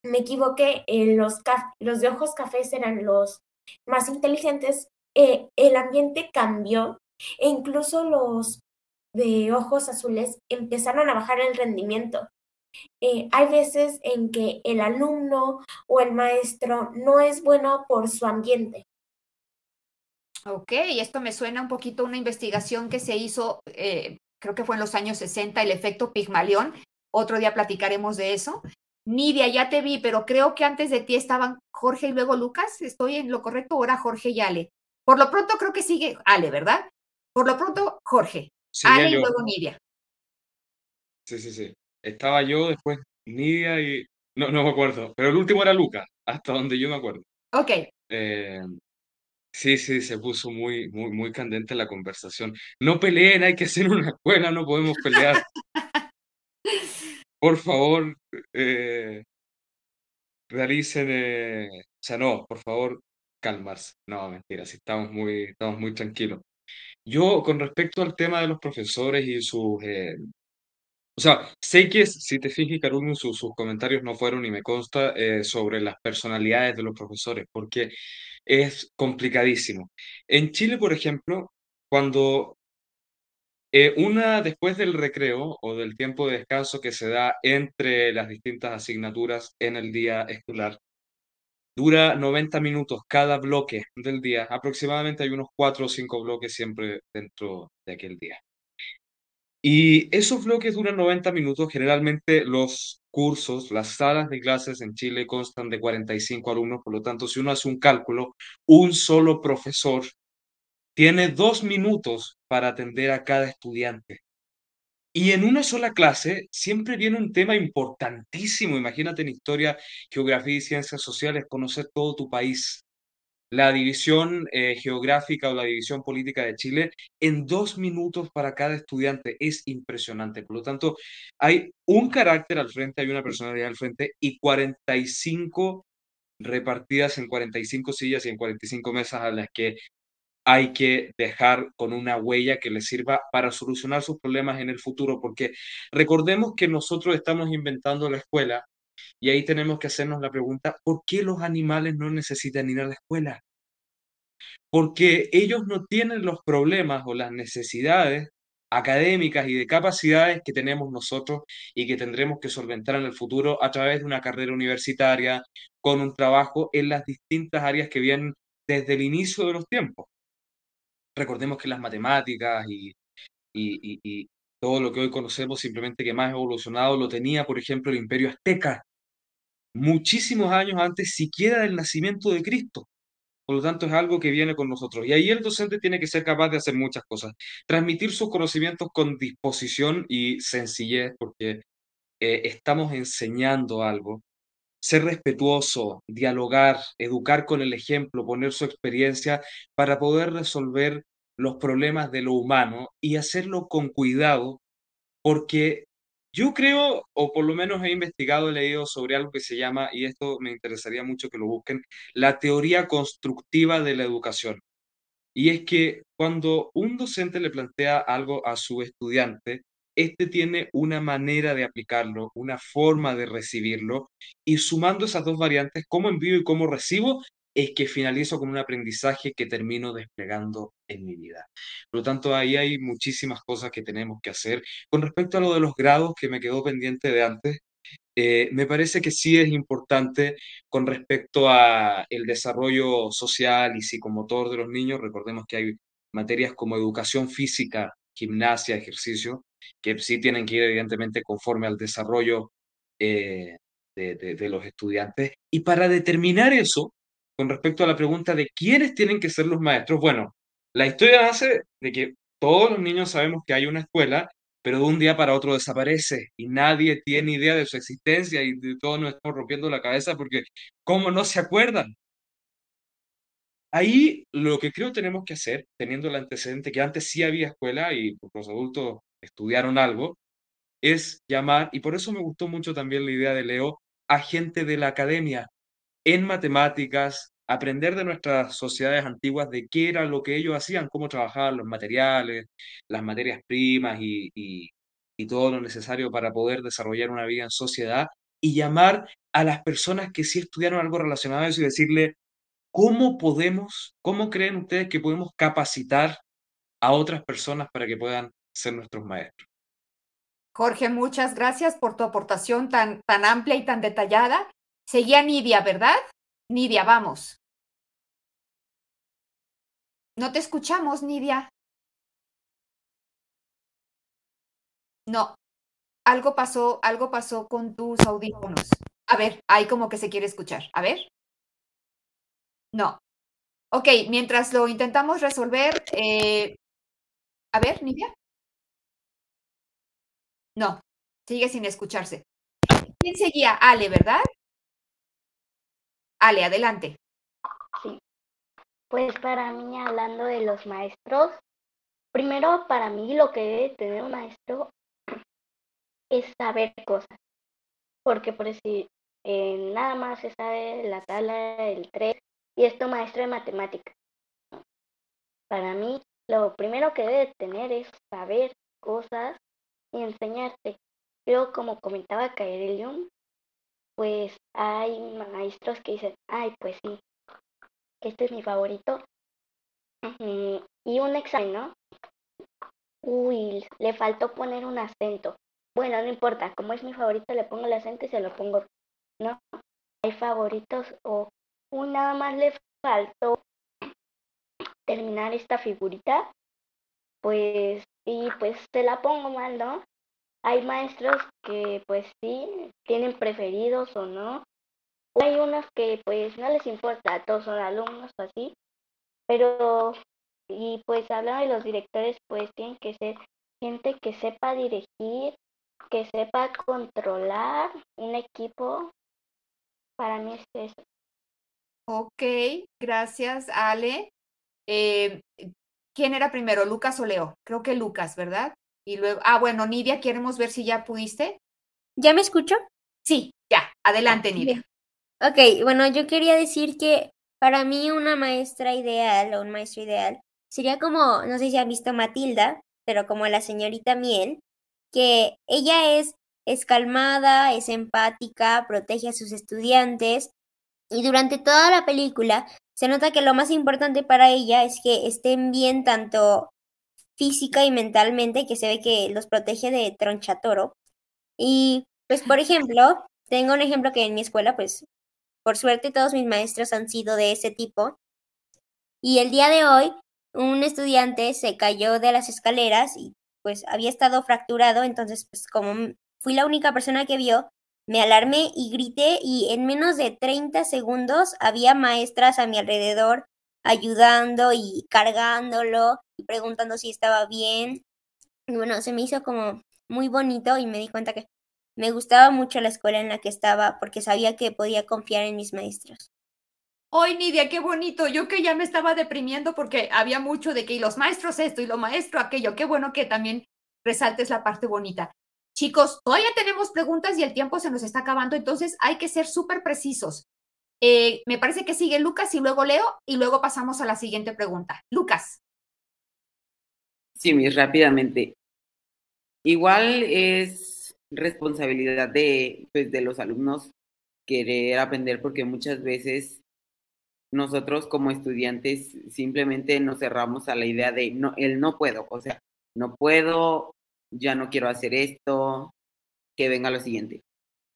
me equivoqué, eh, los, los de ojos cafés eran los más inteligentes, eh, el ambiente cambió e incluso los de ojos azules empezaron a bajar el rendimiento. Eh, hay veces en que el alumno o el maestro no es bueno por su ambiente. Ok, esto me suena un poquito a una investigación que se hizo, creo que fue en los años 60, el efecto Pigmalión. Otro día platicaremos de eso. Nidia, ya te vi, pero creo que antes de ti estaban Jorge y luego Lucas. ¿Estoy en lo correcto? Ahora Jorge y Ale. Por lo pronto creo que sigue Ale, ¿verdad? Por lo pronto, Jorge. Ale y luego Nidia. Sí, sí, sí. Estaba yo, después Nidia y. No, no me acuerdo. Pero el último era Lucas, hasta donde yo me acuerdo. Ok. Eh, sí, sí, se puso muy, muy, muy candente la conversación. No peleen, hay que hacer una escuela, no podemos pelear. por favor, eh, realicen, eh, o sea, no, por favor, calmarse. No, mentira, sí estamos muy, estamos muy tranquilos. Yo, con respecto al tema de los profesores y sus... Eh, o sea, sé que, si te fijas, Karun, sus, sus comentarios no fueron, y me consta, sobre las personalidades de los profesores, porque es complicadísimo. En Chile, por ejemplo, cuando Eh, una después del recreo o del tiempo de descanso que se da entre las distintas asignaturas en el día escolar. Dura 90 minutos cada bloque del día. Aproximadamente hay unos 4 o 5 bloques siempre dentro de aquel día. Y esos bloques duran 90 minutos. Generalmente los cursos, las salas de clases en Chile constan de 45 alumnos. Por lo tanto, si uno hace un cálculo, un solo profesor tiene dos minutos para atender a cada estudiante. Y en una sola clase siempre viene un tema importantísimo. Imagínate en historia, geografía y ciencias sociales, conocer todo tu país. La división eh, geográfica o la división política de Chile en dos minutos para cada estudiante es impresionante. Por lo tanto, hay un carácter al frente, hay una personalidad al frente y 45 repartidas en 45 sillas y en 45 mesas a las que hay que dejar con una huella que le sirva para solucionar sus problemas en el futuro, porque recordemos que nosotros estamos inventando la escuela y ahí tenemos que hacernos la pregunta, ¿por qué los animales no necesitan ir a la escuela? Porque ellos no tienen los problemas o las necesidades académicas y de capacidades que tenemos nosotros y que tendremos que solventar en el futuro a través de una carrera universitaria, con un trabajo en las distintas áreas que vienen desde el inicio de los tiempos recordemos que las matemáticas y, todo lo que hoy conocemos, simplemente que más evolucionado, lo tenía, por ejemplo, el imperio azteca, muchísimos años antes siquiera del nacimiento de Cristo. Por lo tanto, es algo que viene con nosotros. Y ahí el docente tiene que ser capaz de hacer muchas cosas. Transmitir sus conocimientos con disposición y sencillez, porque eh, estamos enseñando algo ser respetuoso, dialogar, educar con el ejemplo, poner su experiencia para poder resolver los problemas de lo humano y hacerlo con cuidado, porque yo creo, o por lo menos he investigado, he leído sobre algo que se llama, y esto me interesaría mucho que lo busquen, la teoría constructiva de la educación. Y es que cuando un docente le plantea algo a su estudiante, este tiene una manera de aplicarlo, una forma de recibirlo, y sumando esas dos variantes, cómo envío y cómo recibo, es que finalizo con un aprendizaje que termino desplegando en mi vida. Por lo tanto, ahí hay muchísimas cosas que tenemos que hacer. Con respecto a lo de los grados, que me quedó pendiente de antes, eh, me parece que sí es importante con respecto a el desarrollo social y psicomotor de los niños. Recordemos que hay materias como educación física, gimnasia, ejercicio, que sí tienen que ir evidentemente conforme al desarrollo eh, de, los estudiantes. Y para determinar eso, con respecto a la pregunta de quiénes tienen que ser los maestros, bueno, la historia hace de que todos los niños sabemos que hay una escuela, pero de un día para otro desaparece y nadie tiene idea de su existencia y de todos nos estamos rompiendo la cabeza porque ¿cómo no se acuerdan? Ahí lo que creo tenemos que hacer, teniendo el antecedente que antes sí había escuela y los adultos estudiaron algo, es llamar, y por eso me gustó mucho también la idea de Leo, a gente de la academia en matemáticas, aprender de nuestras sociedades antiguas de qué era lo que ellos hacían, cómo trabajaban los materiales, las materias primas y, y, todo lo necesario para poder desarrollar una vida en sociedad, y llamar a las personas que sí estudiaron algo relacionado a eso y decirle, ¿cómo podemos, cómo creen ustedes que podemos capacitar a otras personas para que puedan ser nuestros maestros. Jorge, muchas gracias por tu aportación tan, tan amplia y tan detallada. Seguía Nidia, ¿verdad? Nidia, vamos. No te escuchamos, Nidia. No, algo pasó, algo pasó con tus audífonos. A ver, ahí como que se quiere escuchar. A ver. No. Ok, mientras lo intentamos resolver, eh, a ver, Nidia. No, sigue sin escucharse. ¿Quién seguía? Ale, ¿verdad? Ale, adelante. Sí. Pues para mí, hablando de los maestros, primero para mí lo que debe tener un maestro es saber cosas. Porque por decir, eh, nada más se sabe la tabla del 3 y esto maestro de matemáticas. Para mí, lo primero que debe tener es saber cosas y enseñarte. Pero como comentaba Kairelium, pues hay maestros que dicen, ay, pues sí, este es mi favorito. Y un examen, ¿no? Uy, le faltó poner un acento. Bueno, no importa, como es mi favorito, le pongo el acento y se lo pongo, ¿no? Hay favoritos o un nada más le faltó terminar esta figurita, pues, y pues se la pongo mal, ¿no? Hay maestros que pues sí, tienen preferidos o no. hay unos que pues no les importa, todos son alumnos o así, pero y pues hablando de los directores, pues tienen que ser gente que sepa dirigir, que sepa controlar un equipo. Para mí es eso. Ok, gracias, Ale. Eh, ¿Quién era primero, Lucas o Leo? Creo que Lucas, ¿verdad? Y luego, ah, bueno, Nidia, queremos ver si ya pudiste. ¿Ya me escucho? Sí, ya, adelante, Nidia. Ok, bueno, yo quería decir que para mí una maestra ideal o un maestro ideal sería como, no sé si han visto Matilda, pero como la señorita Miel, que ella es, es calmada, es empática, protege a sus estudiantes y durante toda la película se nota que lo más importante para ella es que estén bien tanto física y mentalmente, que se ve que los protege de tronchatoro. Y pues, por ejemplo, tengo un ejemplo que en mi escuela, pues, por suerte todos mis maestros han sido de ese tipo. Y el día de hoy un estudiante se cayó de las escaleras y pues había estado fracturado, entonces pues como fui la única persona que vio, me alarmé y grité y en menos de 30 segundos había maestras a mi alrededor ayudando y cargándolo y preguntando si estaba bien. Y bueno, se me hizo como muy bonito y me di cuenta que me gustaba mucho la escuela en la que estaba porque sabía que podía confiar en mis maestros. Hoy, Nidia, qué bonito. Yo que ya me estaba deprimiendo porque había mucho de que y los maestros esto y lo maestro aquello. Qué bueno que también resaltes la parte bonita. Chicos, todavía tenemos preguntas y el tiempo se nos está acabando, entonces hay que ser súper precisos. Eh, me parece que sigue Lucas y luego Leo y luego pasamos a la siguiente pregunta. Lucas. Sí, mis rápidamente. Igual es responsabilidad de, pues, de los alumnos querer aprender porque muchas veces nosotros como estudiantes simplemente nos cerramos a la idea de no, el no puedo, o sea, no puedo, ya no quiero hacer esto, que venga lo siguiente.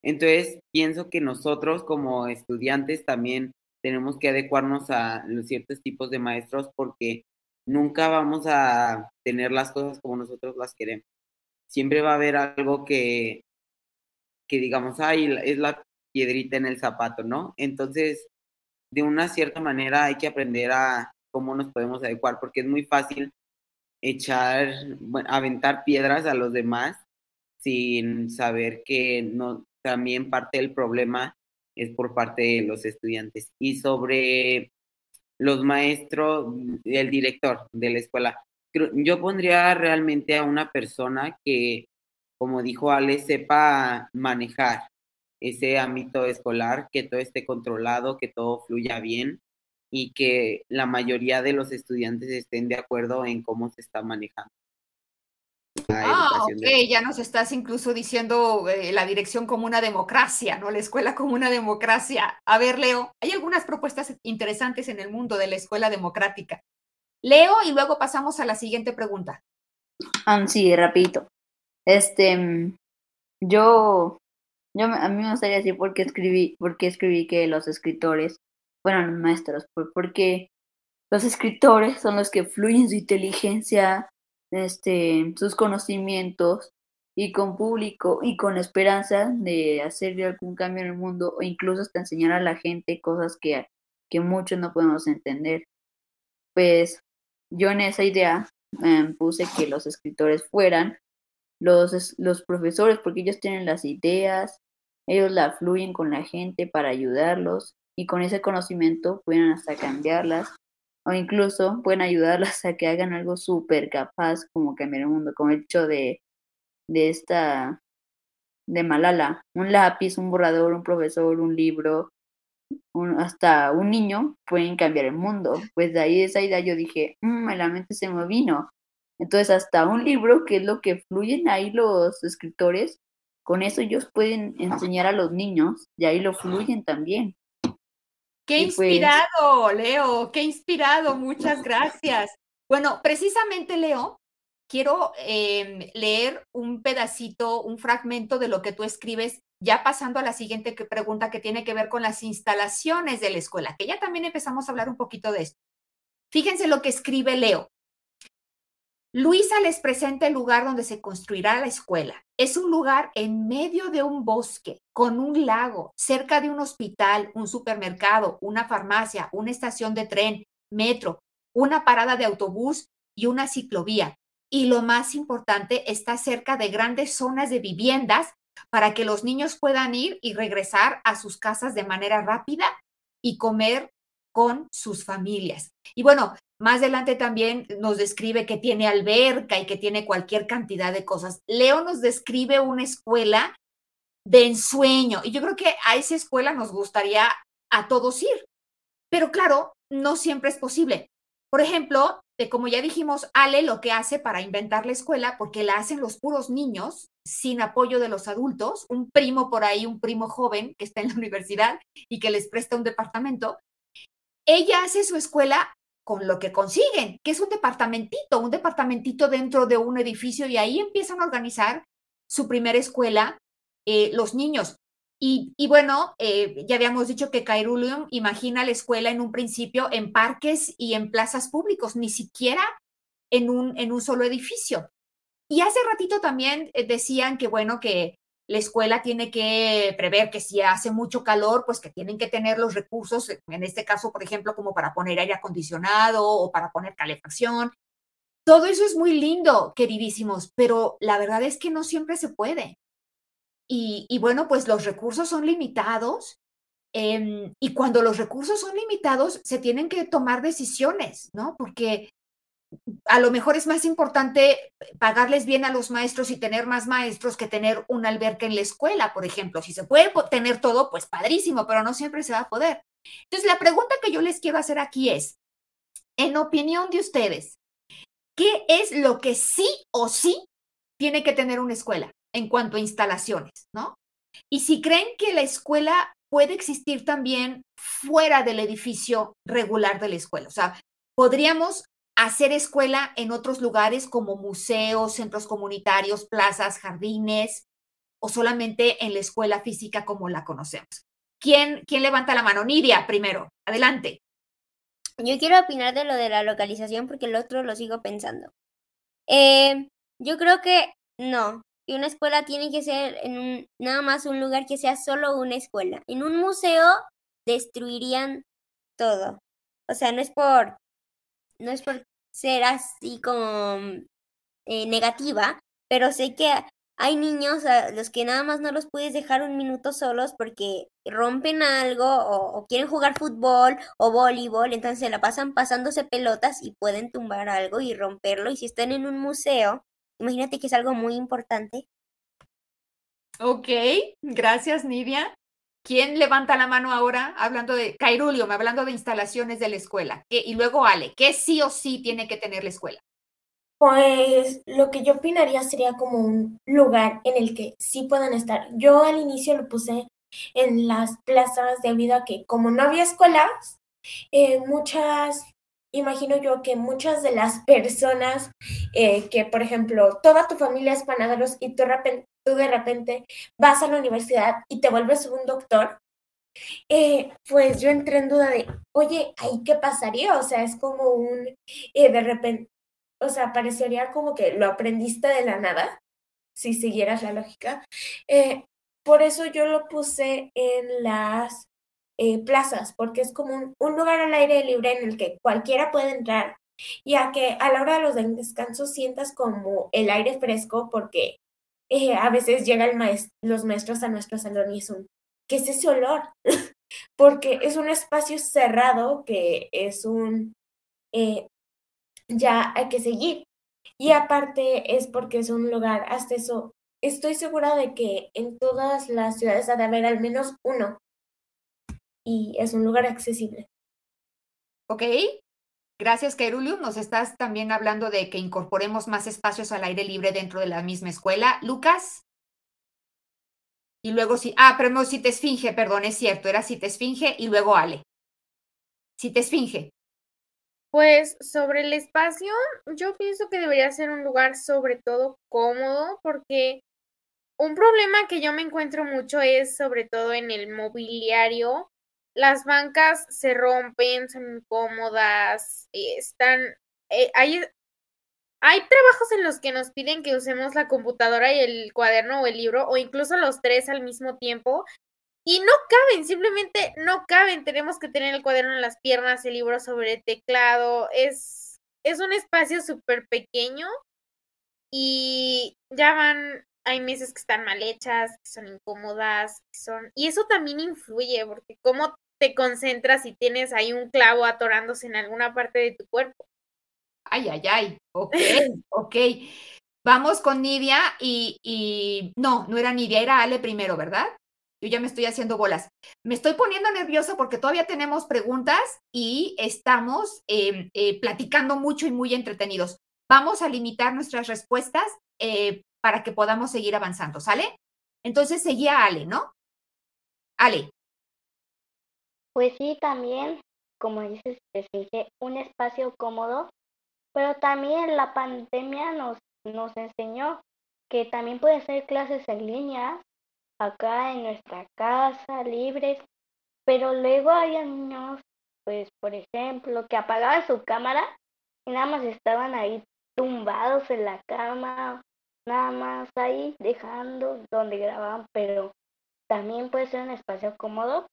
Entonces, pienso que nosotros como estudiantes también tenemos que adecuarnos a los ciertos tipos de maestros porque nunca vamos a tener las cosas como nosotros las queremos. Siempre va a haber algo que, que digamos, ay, es la piedrita en el zapato, ¿no? Entonces, de una cierta manera hay que aprender a cómo nos podemos adecuar, porque es muy fácil echar, aventar piedras a los demás sin saber que no, también parte del problema es por parte de los estudiantes. Y sobre los maestros, el director de la escuela, yo pondría realmente a una persona que, como dijo Ale, sepa manejar ese ámbito escolar, que todo esté controlado, que todo fluya bien y que la mayoría de los estudiantes estén de acuerdo en cómo se está manejando. Ah, ok, ya nos estás incluso diciendo eh, la dirección como una democracia, ¿no? La escuela como una democracia. A ver, Leo, hay algunas propuestas interesantes en el mundo de la escuela democrática. Leo y luego pasamos a la siguiente pregunta. Ah, sí, rapidito. Este, yo yo, a mí me gustaría decir por qué escribí, por qué escribí que los escritores, los maestros, porque los escritores son los que fluyen su inteligencia, este, sus conocimientos y con público y con esperanza de hacer algún cambio en el mundo o incluso hasta enseñar a la gente cosas que, que muchos no podemos entender. Pues yo en esa idea em, puse que los escritores fueran los, los profesores, porque ellos tienen las ideas, ellos la fluyen con la gente para ayudarlos y con ese conocimiento pueden hasta cambiarlas o incluso pueden ayudarlas a que hagan algo súper capaz como cambiar el mundo, como el hecho de, de esta, de Malala, un lápiz, un borrador, un profesor, un libro, un, hasta un niño pueden cambiar el mundo. Pues de ahí esa idea yo dije, mmm, la mente se me vino. Entonces hasta un libro, que es lo que fluyen ahí los escritores, con eso ellos pueden enseñar a los niños y ahí lo fluyen también. Qué pues inspirado, Leo, qué inspirado, muchas gracias. Bueno, precisamente, Leo, quiero em, leer un pedacito, un fragmento de lo que tú escribes, ya pasando a la siguiente pregunta que tiene que ver con las instalaciones de la escuela, que ya también empezamos a hablar un poquito de esto. Fíjense lo que escribe Leo. Luisa les presenta el lugar donde se construirá la escuela. Es un lugar en medio de un bosque, con un lago, cerca de un hospital, un supermercado, una farmacia, una estación de tren, metro, una parada de autobús y una ciclovía. Y lo más importante, está cerca de grandes zonas de viviendas para que los niños puedan ir y regresar a sus casas de manera rápida y comer con sus familias. Y bueno, más adelante también nos describe que tiene alberca y que tiene cualquier cantidad de cosas. Leo nos describe una escuela de ensueño y yo creo que a esa escuela nos gustaría a todos ir. Pero claro, no siempre es posible. Por ejemplo, de como ya dijimos, Ale lo que hace para inventar la escuela, porque la hacen los puros niños, sin apoyo de los adultos, un primo por ahí, un primo joven que está en la universidad y que les presta un departamento, ella hace su escuela con lo que consiguen, que es un departamentito, un departamentito dentro de un edificio y ahí empiezan a organizar su primera escuela eh, los niños. Y, bueno, eh, ya habíamos dicho que Cairulium imagina la escuela en un principio en parques y en plazas públicos, ni siquiera en un, en un solo edificio. Y hace ratito también eh, decían que, bueno, que la escuela tiene que prever que si hace mucho calor, pues que tienen que tener los recursos, en este caso, por ejemplo, como para poner aire acondicionado o para poner calefacción. Todo eso es muy lindo, queridísimos, pero la verdad es que no siempre se puede. Y, bueno, pues los recursos son limitados em, y cuando los recursos son limitados, se tienen que tomar decisiones, ¿no? Porque a lo mejor es más importante pagarles bien a los maestros y tener más maestros que tener un alberca en la escuela, por ejemplo. Si se puede tener todo, pues padrísimo, pero no siempre se va a poder. Entonces, la pregunta que yo les quiero hacer aquí es, en opinión de ustedes, ¿qué es lo que sí o sí tiene que tener una escuela en cuanto a instalaciones, ¿no? Y si creen que la escuela puede existir también fuera del edificio regular de la escuela, o sea, podríamos hacer escuela en otros lugares como museos, centros comunitarios, plazas, jardines o solamente en la escuela física como la conocemos. ¿Quién, quién levanta la mano? Nidia, primero. Adelante. Yo quiero opinar de lo de la localización porque el otro lo sigo pensando. Eh, yo creo que no, una escuela tiene que ser en nada más un lugar que sea solo una escuela. En un museo destruirían todo. O sea, no es por no es por ser así como eh, negativa, pero sé que hay niños a los que nada más no los puedes dejar un minuto solos porque rompen algo o, quieren jugar fútbol o voleibol, entonces se la pasan pasándose pelotas y pueden tumbar algo y romperlo. Y si están en un museo, imagínate que es algo muy importante. Ok, gracias Nidia. ¿Quién levanta la mano ahora hablando de Cairulio, hablando de instalaciones de la escuela? Y luego Ale, ¿qué sí o sí tiene que tener la escuela? Pues lo que yo opinaría sería como un lugar en el que sí puedan estar. Yo al inicio lo puse en las plazas debido a que como no había escuelas, eh, muchas, imagino yo que muchas de las personas eh, que, por ejemplo, toda tu familia es panaderos y tú tú de repente vas a la universidad y te vuelves un doctor, eh, pues yo entré en duda de, oye, ¿ahí qué pasaría? O sea, es como un, eh, de repente, o sea, parecería como que lo aprendiste de la nada, si siguieras la lógica. Eh, por eso yo lo puse en las plazas, porque es como un, un, lugar al aire libre en el que cualquiera puede entrar, ya que a la hora de los descansos sientas como el aire fresco, porque eh, a veces llegan los maestros a nuestro salón y es un, ¿qué es ese olor? Porque es un espacio cerrado que es un, eh, ya hay que seguir. Y aparte es porque es un lugar, hasta estoy segura de que en todas las ciudades ha de haber al menos uno. Y es un lugar accesible. Ok, Gracias, Kerulium. Nos estás también hablando de que incorporemos más espacios al aire libre dentro de la misma escuela. Lucas. Y luego sí. Ah, pero no, si te esfinge, perdón, es cierto. Era si te esfinge y luego Ale. Si te esfinge. Pues sobre el espacio, yo pienso que debería ser un lugar sobre todo cómodo, porque un problema que yo me encuentro mucho es sobre todo en el mobiliario. Las bancas se rompen, son incómodas, están... Eh, hay, hay trabajos en los que nos piden que usemos la computadora y el cuaderno o el libro, o incluso los tres al mismo tiempo, y no caben, simplemente no caben. Tenemos que tener el cuaderno en las piernas, el libro sobre teclado. Es, es un espacio súper pequeño y ya van, hay mesas que están mal hechas, que son incómodas, que son... Y eso también influye, porque cómo te concentras si tienes ahí un clavo atorándose en alguna parte de tu cuerpo. Ay, ay, ay. Ok, ok. Vamos con Nidia y, y no, no era Nidia, era Ale primero, ¿verdad? Yo ya me estoy haciendo bolas. Me estoy poniendo nerviosa porque todavía tenemos preguntas y estamos em, eh, platicando mucho y muy entretenidos. Vamos a limitar nuestras respuestas eh, para que podamos seguir avanzando, ¿sale? Entonces seguía Ale, ¿no? Ale. Pues sí, también, como dices, dije, un espacio cómodo, pero también la pandemia nos, nos enseñó que también puede ser clases en línea acá en nuestra casa, libres, pero luego había niños, pues por ejemplo, que apagaban su cámara y nada más estaban ahí tumbados en la cama, nada más ahí dejando donde grababan, pero también puede ser un espacio cómodo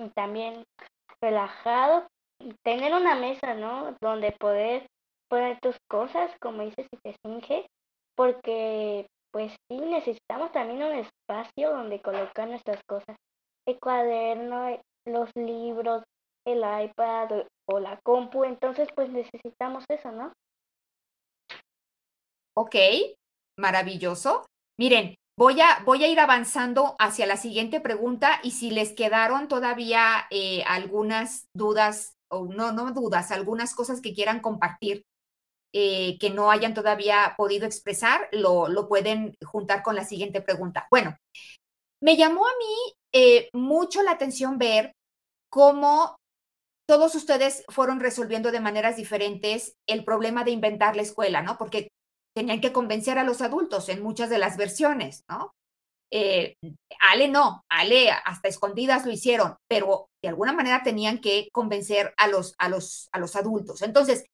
y también relajado, tener una mesa, ¿no? Donde poder poner tus cosas, como dices, si te finge, porque pues sí, necesitamos también un espacio donde colocar nuestras cosas. El cuaderno, los libros, el iPad o la compu, entonces pues necesitamos eso, ¿no? Ok, maravilloso. Miren, voy a, voy a ir avanzando hacia la siguiente pregunta y si les quedaron todavía eh, algunas dudas, o no, no dudas, algunas cosas que quieran compartir, eh, que no hayan todavía podido expresar, lo, lo, pueden juntar con la siguiente pregunta. Bueno, me llamó a mí eh, mucho la atención ver cómo todos ustedes fueron resolviendo de maneras diferentes el problema de inventar la escuela, ¿no? Porque tenían que convencer a los adultos en muchas de las versiones, ¿no? Eh, Ale no, Ale hasta escondidas lo hicieron, pero de alguna manera tenían que convencer a los, a los, a los adultos. Entonces,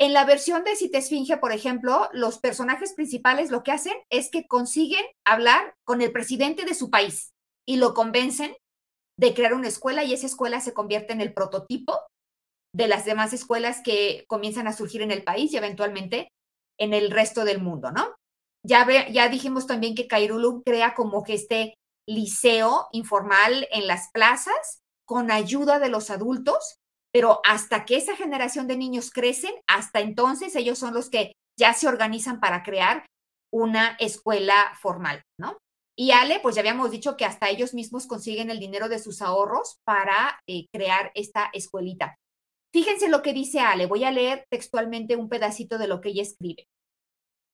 en la versión de Si te esfinge, por ejemplo, los personajes principales lo que hacen es que consiguen hablar con el presidente de su país y lo convencen de crear una escuela y esa escuela se convierte en el prototipo de las demás escuelas que comienzan a surgir en el país y eventualmente en el resto del mundo, ¿no? Ya, ya dijimos también que Kairulu crea como que este liceo informal en las plazas con ayuda de los adultos pero hasta que esa generación de niños crecen, hasta entonces ellos son los que ya se organizan para crear una escuela formal, ¿no? Y Ale, pues ya habíamos dicho que hasta ellos mismos consiguen el dinero de sus ahorros para eh, crear esta escuelita. Fíjense lo que dice Ale, voy a leer textualmente un pedacito de lo que ella escribe.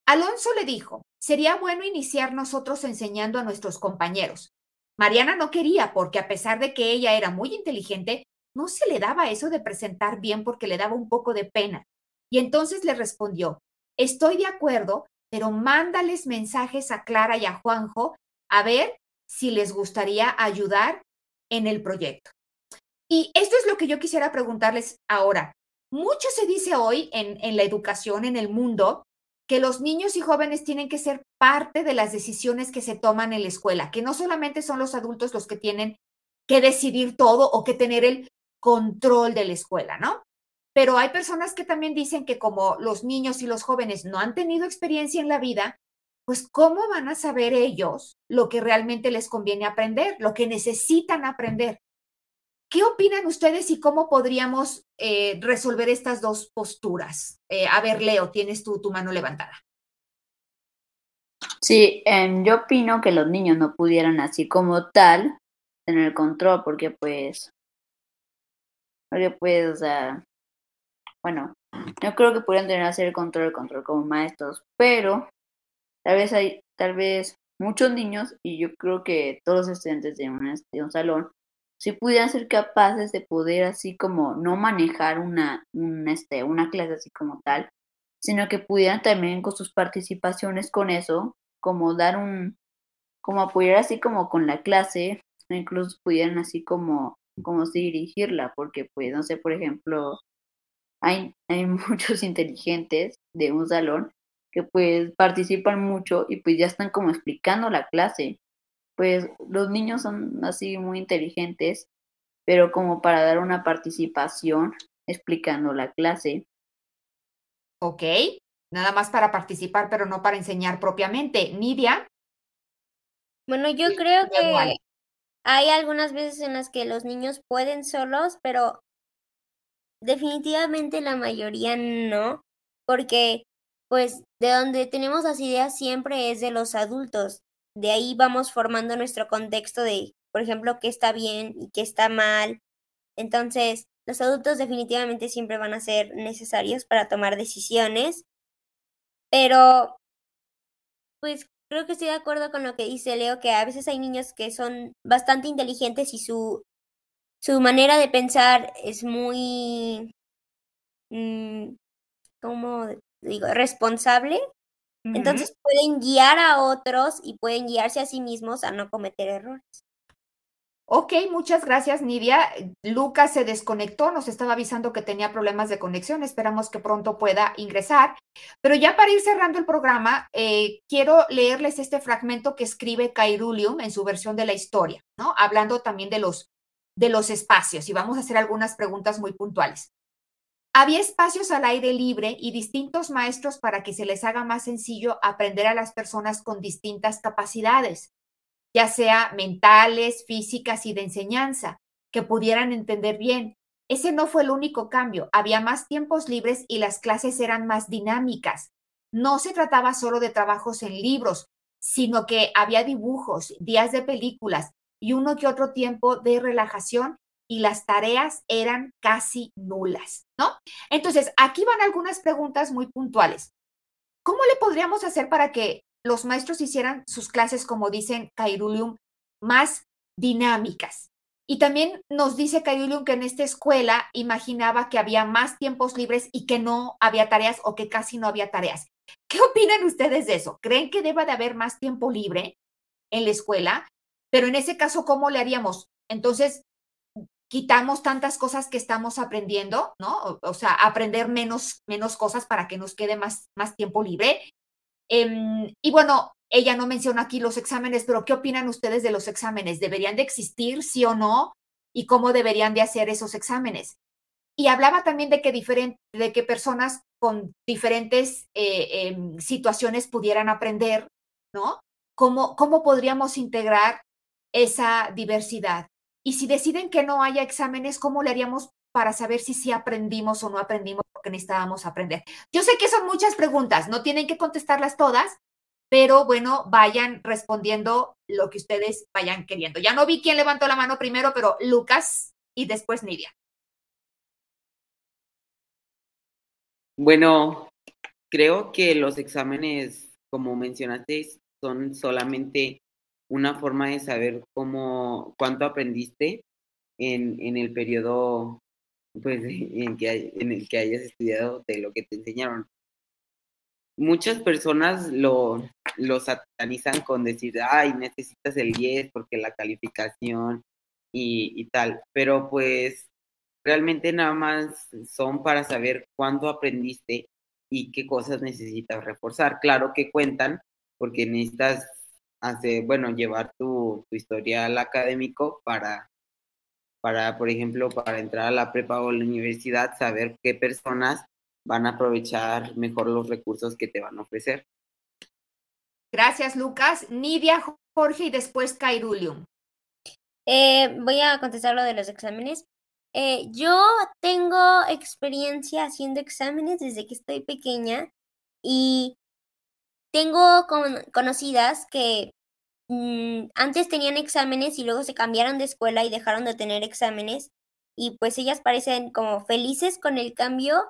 Alonso le dijo, sería bueno iniciar nosotros enseñando a nuestros compañeros. Mariana no quería porque a pesar de que ella era muy inteligente, no se le daba eso de presentar bien porque le daba un poco de pena. Y entonces le respondió, estoy de acuerdo, pero mándales mensajes a Clara y a Juanjo a ver si les gustaría ayudar en el proyecto. Y esto es lo que yo quisiera preguntarles ahora. Mucho se dice hoy en, en la educación, en el mundo, que los niños y jóvenes tienen que ser parte de las decisiones que se toman en la escuela, que no solamente son los adultos los que tienen que decidir todo o que tener el control de la escuela, ¿no? Pero hay personas que también dicen que como los niños y los jóvenes no han tenido experiencia en la vida, pues ¿cómo van a saber ellos lo que realmente les conviene aprender, lo que necesitan aprender? ¿Qué opinan ustedes y cómo podríamos eh, resolver estas dos posturas? Eh, a ver, Leo, tienes tu, tu mano levantada. Sí, em, yo opino que los niños no pudieran así como tal tener control, porque pues porque pues, o sea, bueno, no creo que pudieran tener hacer control, control como maestros, pero tal vez hay, tal vez muchos niños, y yo creo que todos los estudiantes de de un salón, si pudieran ser capaces de poder así como no manejar una, este, una clase así como tal, sino que pudieran también con sus participaciones con eso, como dar un, como apoyar así como con la clase, incluso pudieran así como, como dirigirla, porque pues, no sé, por ejemplo, hay, hay muchos inteligentes de un salón que pues participan mucho y pues ya están como explicando la clase. Pues los niños son así muy inteligentes, pero como para dar una participación explicando la clase. Ok, nada más para participar, pero no para enseñar propiamente. Nidia. Bueno, yo creo que hay algunas veces en las que los niños pueden solos, pero definitivamente la mayoría no, porque pues de donde tenemos las ideas siempre es de los adultos. De ahí vamos formando nuestro contexto de, por ejemplo, qué está bien y qué está mal. Entonces, los adultos definitivamente siempre van a ser necesarios para tomar decisiones, pero pues creo que estoy de acuerdo con lo que dice Leo, que a veces hay niños que son bastante inteligentes y su, su manera de pensar es muy, mm, ¿cómo digo?, responsable. Entonces pueden guiar a otros y pueden guiarse a sí mismos a no cometer errores. Ok, muchas gracias, Nidia. Lucas se desconectó, nos estaba avisando que tenía problemas de conexión. Esperamos que pronto pueda ingresar. Pero ya para ir cerrando el programa, eh, quiero leerles este fragmento que escribe Cairulium en su versión de la historia, ¿no? Hablando también de los, de los espacios y vamos a hacer algunas preguntas muy puntuales. Había espacios al aire libre y distintos maestros para que se les haga más sencillo aprender a las personas con distintas capacidades ya sea mentales, físicas y de enseñanza, que pudieran entender bien. Ese no fue el único cambio, había más tiempos libres y las clases eran más dinámicas. No se trataba solo de trabajos en libros, sino que había dibujos, días de películas y uno que otro tiempo de relajación y las tareas eran casi nulas, ¿no? Entonces, aquí van algunas preguntas muy puntuales. ¿Cómo le podríamos hacer para que los maestros hicieran sus clases, como dicen Cairulium, más dinámicas. Y también nos dice Cairulium que en esta escuela imaginaba que había más tiempos libres y que no había tareas o que casi no había tareas. ¿Qué opinan ustedes de eso? ¿Creen que deba de haber más tiempo libre en la escuela? Pero en ese caso, ¿cómo le haríamos? Entonces, quitamos tantas cosas que estamos aprendiendo, ¿no? O, sea, aprender menos, menos cosas para que nos quede más, más tiempo libre. Em, y bueno, ella no menciona aquí los exámenes, pero ¿qué opinan ustedes de los exámenes? ¿Deberían de existir, sí o no? ¿Y cómo deberían de hacer esos exámenes? Y hablaba también de que, de que personas con diferentes eh, em, situaciones pudieran aprender, ¿no? ¿Cómo, ¿Cómo podríamos integrar esa diversidad? Y si deciden que no haya exámenes, ¿cómo le haríamos para saber si sí aprendimos o no aprendimos lo que necesitábamos aprender. Yo sé que son muchas preguntas, no tienen que contestarlas todas, pero bueno, vayan respondiendo lo que ustedes vayan queriendo. Ya no vi quién levantó la mano primero, pero Lucas y después Nidia. Bueno, creo que los exámenes, como mencionaste, son solamente una forma de saber cómo, cuánto aprendiste en, en el periodo pues, en, que en el que hayas estudiado de lo que te enseñaron. Muchas personas lo, lo satanizan con decir, ay, necesitas el 10 porque la calificación y, y tal, pero pues realmente nada más son para saber cuánto aprendiste y qué cosas necesitas reforzar. Claro que cuentan porque necesitas hacer, bueno, llevar tu, tu historial académico para para, por ejemplo, para entrar a la prepa o la universidad, saber qué personas van a aprovechar mejor los recursos que te van a ofrecer. Gracias, Lucas. Nidia, Jorge y después Cairulium. Eh, voy a contestar lo de los exámenes. Eh, yo tengo experiencia haciendo exámenes desde que estoy pequeña y tengo conocidas que Mm, antes tenían exámenes y luego se cambiaron de escuela y dejaron de tener exámenes y pues ellas parecen como felices con el cambio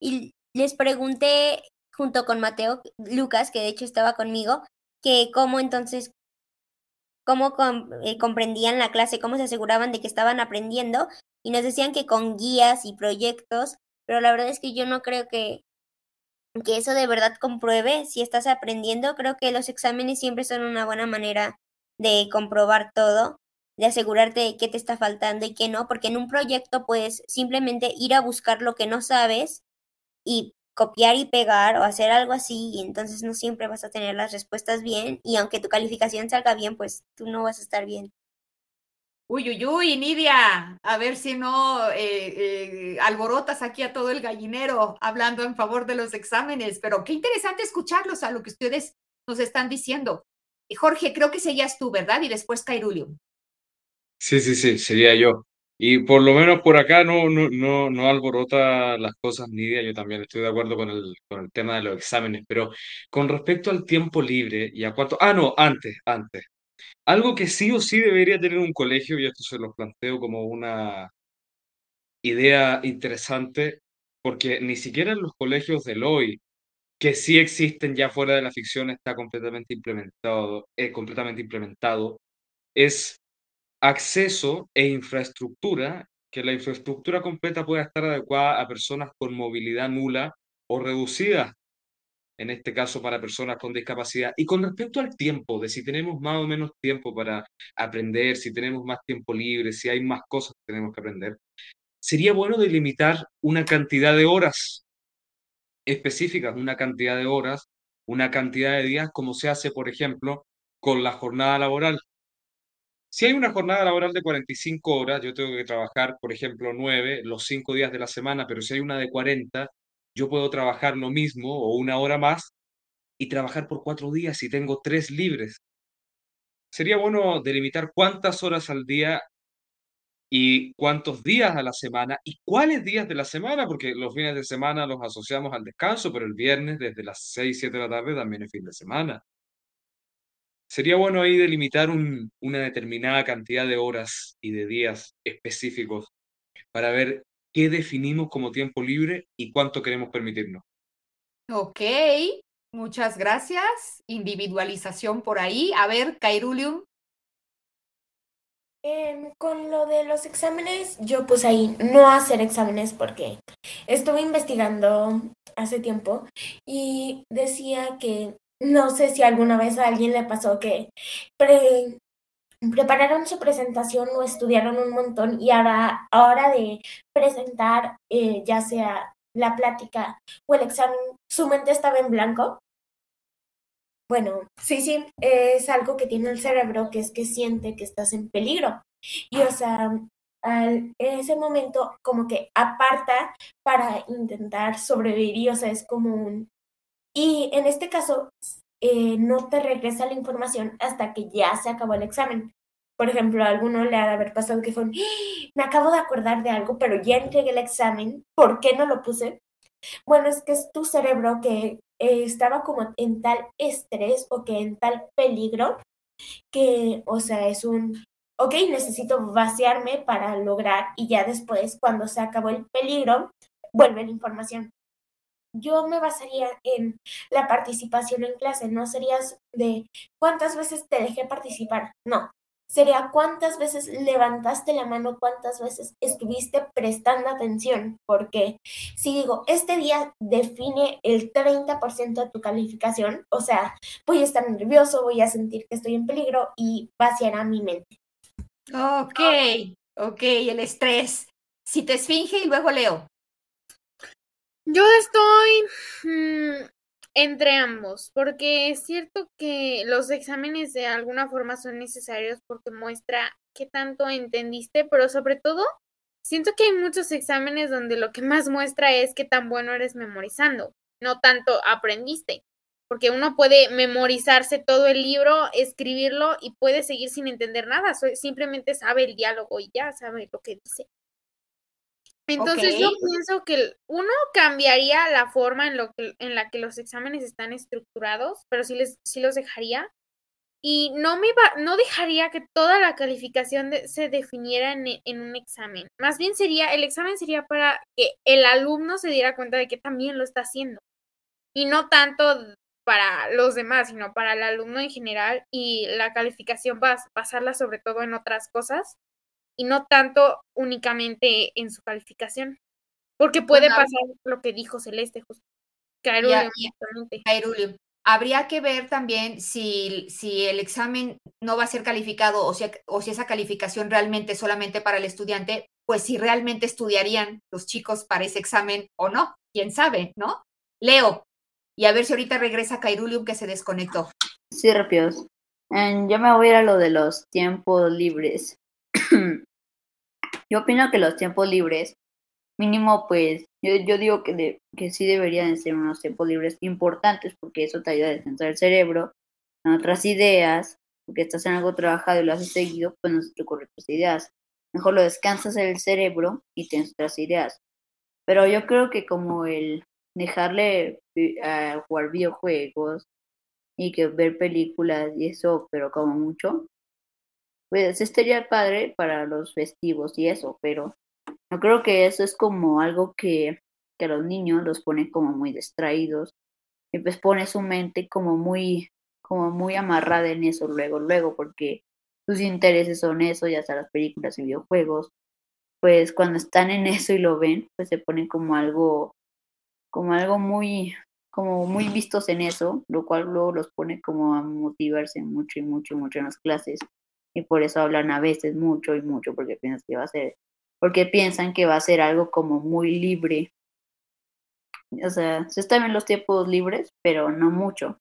y les pregunté junto con Mateo Lucas, que de hecho estaba conmigo, que cómo entonces cómo eh, comprendían la clase, cómo se aseguraban de que estaban aprendiendo y nos decían que con guías y proyectos, pero la verdad es que yo no creo que, que eso de verdad compruebe si estás aprendiendo. Creo que los exámenes siempre son una buena manera de comprobar todo, de asegurarte de qué te está faltando y qué no, porque en un proyecto puedes simplemente ir a buscar lo que no sabes y copiar y pegar o hacer algo así y entonces no siempre vas a tener las respuestas bien y aunque tu calificación salga bien, pues tú no vas a estar bien. Uy, uy, uy, Nidia, a ver si no eh, eh, alborotas aquí a todo el gallinero hablando en favor de los exámenes, pero qué interesante escucharlos a lo que ustedes nos están diciendo. Jorge, creo que serías tú, ¿verdad? Y después Cairulio. Sí, sí, sí, sería yo. Y por lo menos por acá no, no, no, no alborota las cosas Nidia, yo también estoy de acuerdo con el, con el tema de los exámenes, pero con respecto al tiempo libre y a cuánto... Ah, no, antes, antes. Algo que sí o sí debería tener un colegio, y esto se lo planteo como una idea interesante, porque ni siquiera en los colegios del hoy, que sí existen ya fuera de la ficción, está completamente implementado, eh, completamente implementado, es acceso e infraestructura, que la infraestructura completa pueda estar adecuada a personas con movilidad nula o reducida, en este caso para personas con discapacidad. Y con respecto al tiempo, de si tenemos más o menos tiempo para aprender, si tenemos más tiempo libre, si hay más cosas que tenemos que aprender, sería bueno delimitar una cantidad de horas específicas, una cantidad de horas, una cantidad de días, como se hace, por ejemplo, con la jornada laboral. Si hay una jornada laboral de 45 horas, yo tengo que trabajar, por ejemplo, 9, los 5 días de la semana, pero si hay una de 40, yo puedo trabajar lo mismo o una hora más y trabajar por 4 días y tengo 3 libres. Sería bueno delimitar cuántas horas al día y cuántos días a la semana y cuáles días de la semana, porque los fines de semana los asociamos al descanso, pero el viernes desde las 6, 7 de la tarde también es fin de semana. Sería bueno ahí delimitar una determinada cantidad de horas y de días específicos para ver qué definimos como tiempo libre y cuánto queremos permitirnos. Ok, muchas gracias. Individualización por ahí. A ver, Cairulium. Em, con lo de los exámenes, yo puse ahí no hacer exámenes porque estuve investigando hace tiempo y decía que no sé si alguna vez a alguien le pasó que prepararon su presentación o estudiaron un montón y ahora, ahora de presentar eh, ya sea la plática o el examen, su mente estaba en blanco. Bueno, sí, sí, es algo que tiene el cerebro, que es que siente que estás en peligro. Y o sea, en ese momento como que aparta para intentar sobrevivir o sea, es como un y en este caso, eh, no te regresa la información hasta que ya se acabó el examen. Por ejemplo, a alguno le ha de haber pasado que fue, ¡Ah! me acabo de acordar de algo, pero ya entregué el examen, ¿por qué no lo puse? Bueno, es que es tu cerebro que eh, estaba como en tal estrés o que en tal peligro que, o sea, es un, ok, necesito vaciarme para lograr y ya después, cuando se acabó el peligro, vuelve la información yo me basaría en la participación en clase, no serías de cuántas veces te dejé participar, no, sería cuántas veces levantaste la mano, cuántas veces estuviste prestando atención, porque si digo, este día define el 30% de tu calificación, o sea, voy a estar nervioso, voy a sentir que estoy en peligro y vaciará mi mente. Ok, ok, el estrés. Si te esfinge y luego leo. Yo estoy mm, entre ambos, porque es cierto que los exámenes de alguna forma son necesarios porque muestra qué tanto entendiste, pero sobre todo siento que hay muchos exámenes donde lo que más muestra es qué tan bueno eres memorizando, no tanto aprendiste, porque uno puede memorizarse todo el libro, escribirlo y puede seguir sin entender nada, simplemente sabe el diálogo y ya sabe lo que dice. Entonces yo pienso que uno cambiaría la forma en, lo que, en la que los exámenes están estructurados, pero sí, les, sí los dejaría. Y no, me iba, no dejaría que toda la calificación se definiera en, en, un examen. Más bien sería, el examen sería para que el alumno se diera cuenta de que también lo está haciendo. Y no tanto para los demás, sino para el alumno en general y la calificación a pasarla sobre todo en otras cosas y no tanto únicamente en su calificación. Porque puede pasar lo que dijo Celeste, justo. Habría que ver también si, si el examen no va a ser calificado o si, o si esa calificación realmente solamente para el estudiante, pues si realmente estudiarían los chicos para ese examen o no, quién sabe, ¿no? Leo, y a ver si ahorita regresa Cairulium que se desconectó. Sí, rápidos. yo me voy a ir a lo de los tiempos libres. yo opino que los tiempos libres, mínimo, pues, yo, digo que, que sí deberían ser unos tiempos libres importantes porque eso te ayuda a descansar el cerebro en otras ideas, porque estás en algo trabajado y lo haces seguido, pues no se te ocurren otras ideas. Mejor lo descansas el cerebro y tienes otras ideas. Pero yo creo que como el dejarle a jugar videojuegos y que ver películas y eso, pero como mucho, pues estaría padre para los festivos y eso, pero yo creo que eso es como algo que, que a los niños los pone como muy distraídos y pues pone su mente como muy, como muy amarrada en eso luego, luego, porque sus intereses son eso, ya sea las películas y videojuegos, pues cuando están en eso y lo ven, pues se ponen como algo como algo muy, como muy vistos en eso, lo cual luego los pone como a motivarse mucho y mucho y mucho en las clases. Y por eso hablan a veces mucho y mucho, porque piensan que va a ser, porque piensan que va a ser algo como muy libre. O sea, se están en los tiempos libres, pero no mucho.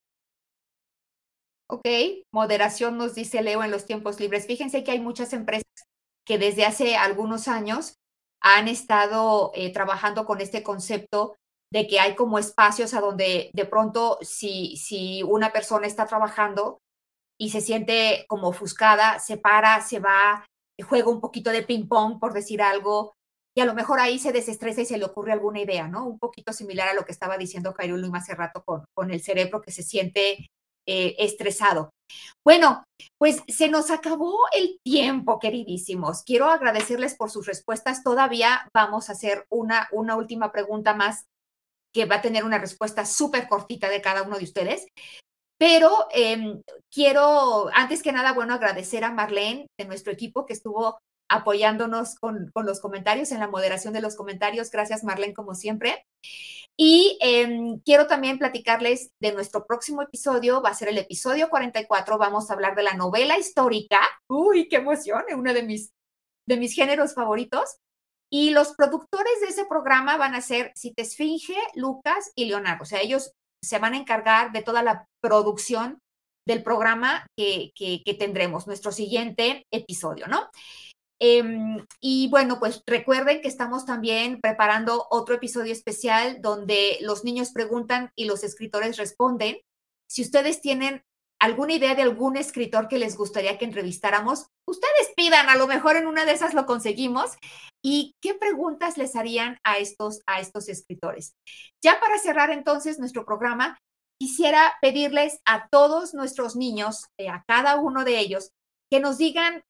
Ok, moderación nos dice Leo en los tiempos libres. Fíjense que hay muchas empresas que desde hace algunos años han estado eh, trabajando con este concepto de que hay como espacios a donde de pronto si, si una persona está trabajando y se siente como ofuscada, se para, se va, juega un poquito de ping pong, por decir algo, y a lo mejor ahí se desestresa y se le ocurre alguna idea, ¿no? Un poquito similar a lo que estaba diciendo Cairo hace rato con, con el cerebro que se siente eh, estresado. Bueno, pues se nos acabó el tiempo, queridísimos. Quiero agradecerles por sus respuestas. Todavía vamos a hacer una, una última pregunta más que va a tener una respuesta súper cortita de cada uno de ustedes. Pero em, quiero, antes que nada, bueno, agradecer a Marlene de nuestro equipo que estuvo apoyándonos con, los comentarios, en la moderación de los comentarios. Gracias, Marlene, como siempre. Y em, quiero también platicarles de nuestro próximo episodio, va a ser el episodio 44, vamos a hablar de la novela histórica. Uy, qué emoción, uno de mis, de mis géneros favoritos. Y los productores de ese programa van a ser Cite Esfinge, Lucas y Leonardo. O sea, ellos se van a encargar de toda la producción del programa que, tendremos, nuestro siguiente episodio, ¿no? Em, y bueno, pues recuerden que estamos también preparando otro episodio especial donde los niños preguntan y los escritores responden. Si ustedes tienen alguna idea de algún escritor que les gustaría que entrevistáramos, ustedes pidan, a lo mejor en una de esas lo conseguimos. ¿Y qué preguntas les harían a estos, a estos escritores? Ya para cerrar entonces nuestro programa, quisiera pedirles a todos nuestros niños, eh, a cada uno de ellos, que nos digan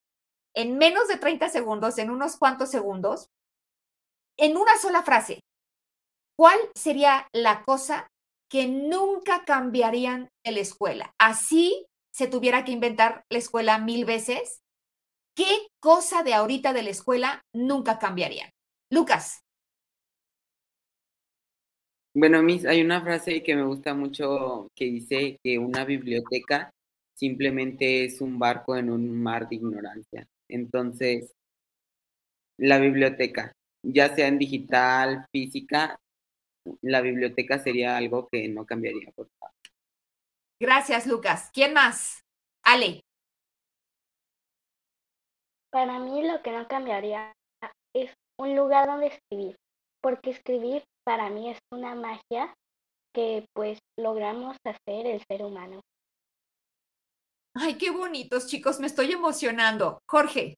en menos de 30 segundos, en unos cuantos segundos, en una sola frase, ¿cuál sería la cosa que nunca cambiarían de la escuela. Así se tuviera que inventar la escuela mil veces, ¿qué cosa de ahorita de la escuela nunca cambiarían? Lucas. Bueno, Miss, hay una frase que me gusta mucho que dice que una biblioteca simplemente es un barco en un mar de ignorancia. Entonces, la biblioteca, ya sea en digital, física, la biblioteca sería algo que no cambiaría, por favor. Gracias, Lucas. ¿Quién más? Ale. Para mí lo que no cambiaría es un lugar donde escribir, porque escribir para mí es una magia que pues logramos hacer el ser humano. Ay, qué bonitos, chicos, me estoy emocionando. Jorge.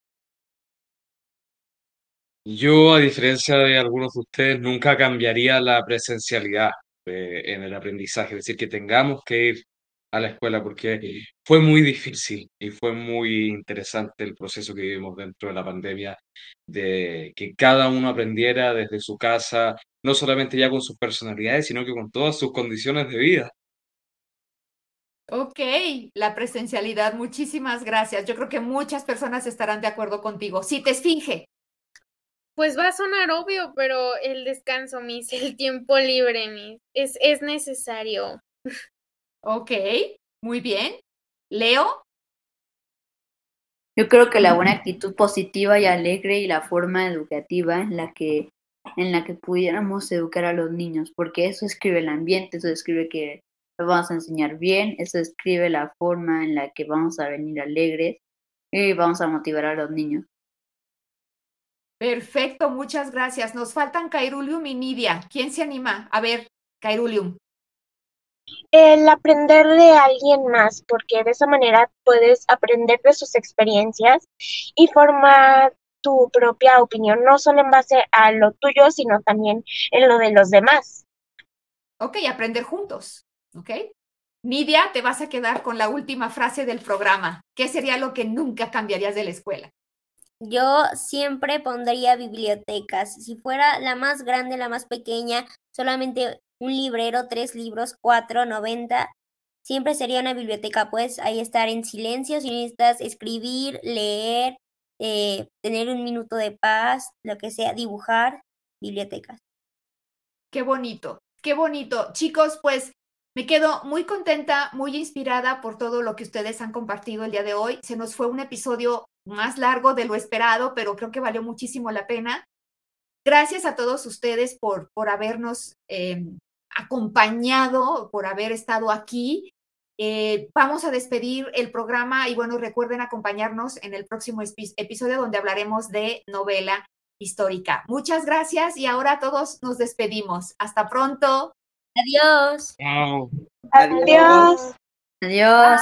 Yo, a diferencia de algunos de ustedes, nunca cambiaría la presencialidad eh, en el aprendizaje, es decir, que tengamos que ir a la escuela porque fue muy difícil y fue muy interesante el proceso que vivimos dentro de la pandemia, de que cada uno aprendiera desde su casa, no solamente ya con sus personalidades, sino que con todas sus condiciones de vida. Ok, la presencialidad, muchísimas gracias. Yo creo que muchas personas estarán de acuerdo contigo. Sí, te esfinge. Pues va a sonar obvio, pero el descanso, Miss, el tiempo libre, Miss, es, es necesario. Ok, muy bien. Leo. Yo creo que la buena actitud positiva y alegre y la forma educativa en la que en la que pudiéramos educar a los niños, porque eso escribe el ambiente, eso describe que lo vamos a enseñar bien, eso describe la forma en la que vamos a venir alegres y vamos a motivar a los niños. Perfecto, muchas gracias. Nos faltan Cairulium y Nidia. ¿Quién se anima? A ver, Cairulium. El aprender de alguien más, porque de esa manera puedes aprender de sus experiencias y formar tu propia opinión, no solo en base a lo tuyo, sino también en lo de los demás. Ok, aprender juntos. Ok. Nidia, te vas a quedar con la última frase del programa. ¿Qué sería lo que nunca cambiarías de la escuela? Yo siempre pondría bibliotecas. Si fuera la más grande, la más pequeña, solamente un librero, tres libros, cuatro, noventa, siempre sería una biblioteca. Puedes ahí estar en silencio si necesitas escribir, leer, eh, tener un minuto de paz, lo que sea, dibujar, bibliotecas. Qué bonito, qué bonito. Chicos, pues me quedo muy contenta, muy inspirada por todo lo que ustedes han compartido el día de hoy. Se nos fue un episodio más largo de lo esperado, pero creo que valió muchísimo la pena. Gracias a todos ustedes por, por habernos em, acompañado, por haber estado aquí. Eh, vamos a despedir el programa y bueno, recuerden acompañarnos en el próximo episodio donde hablaremos de novela histórica. Muchas gracias y ahora todos nos despedimos. Hasta pronto. Adiós. Adiós. Adiós.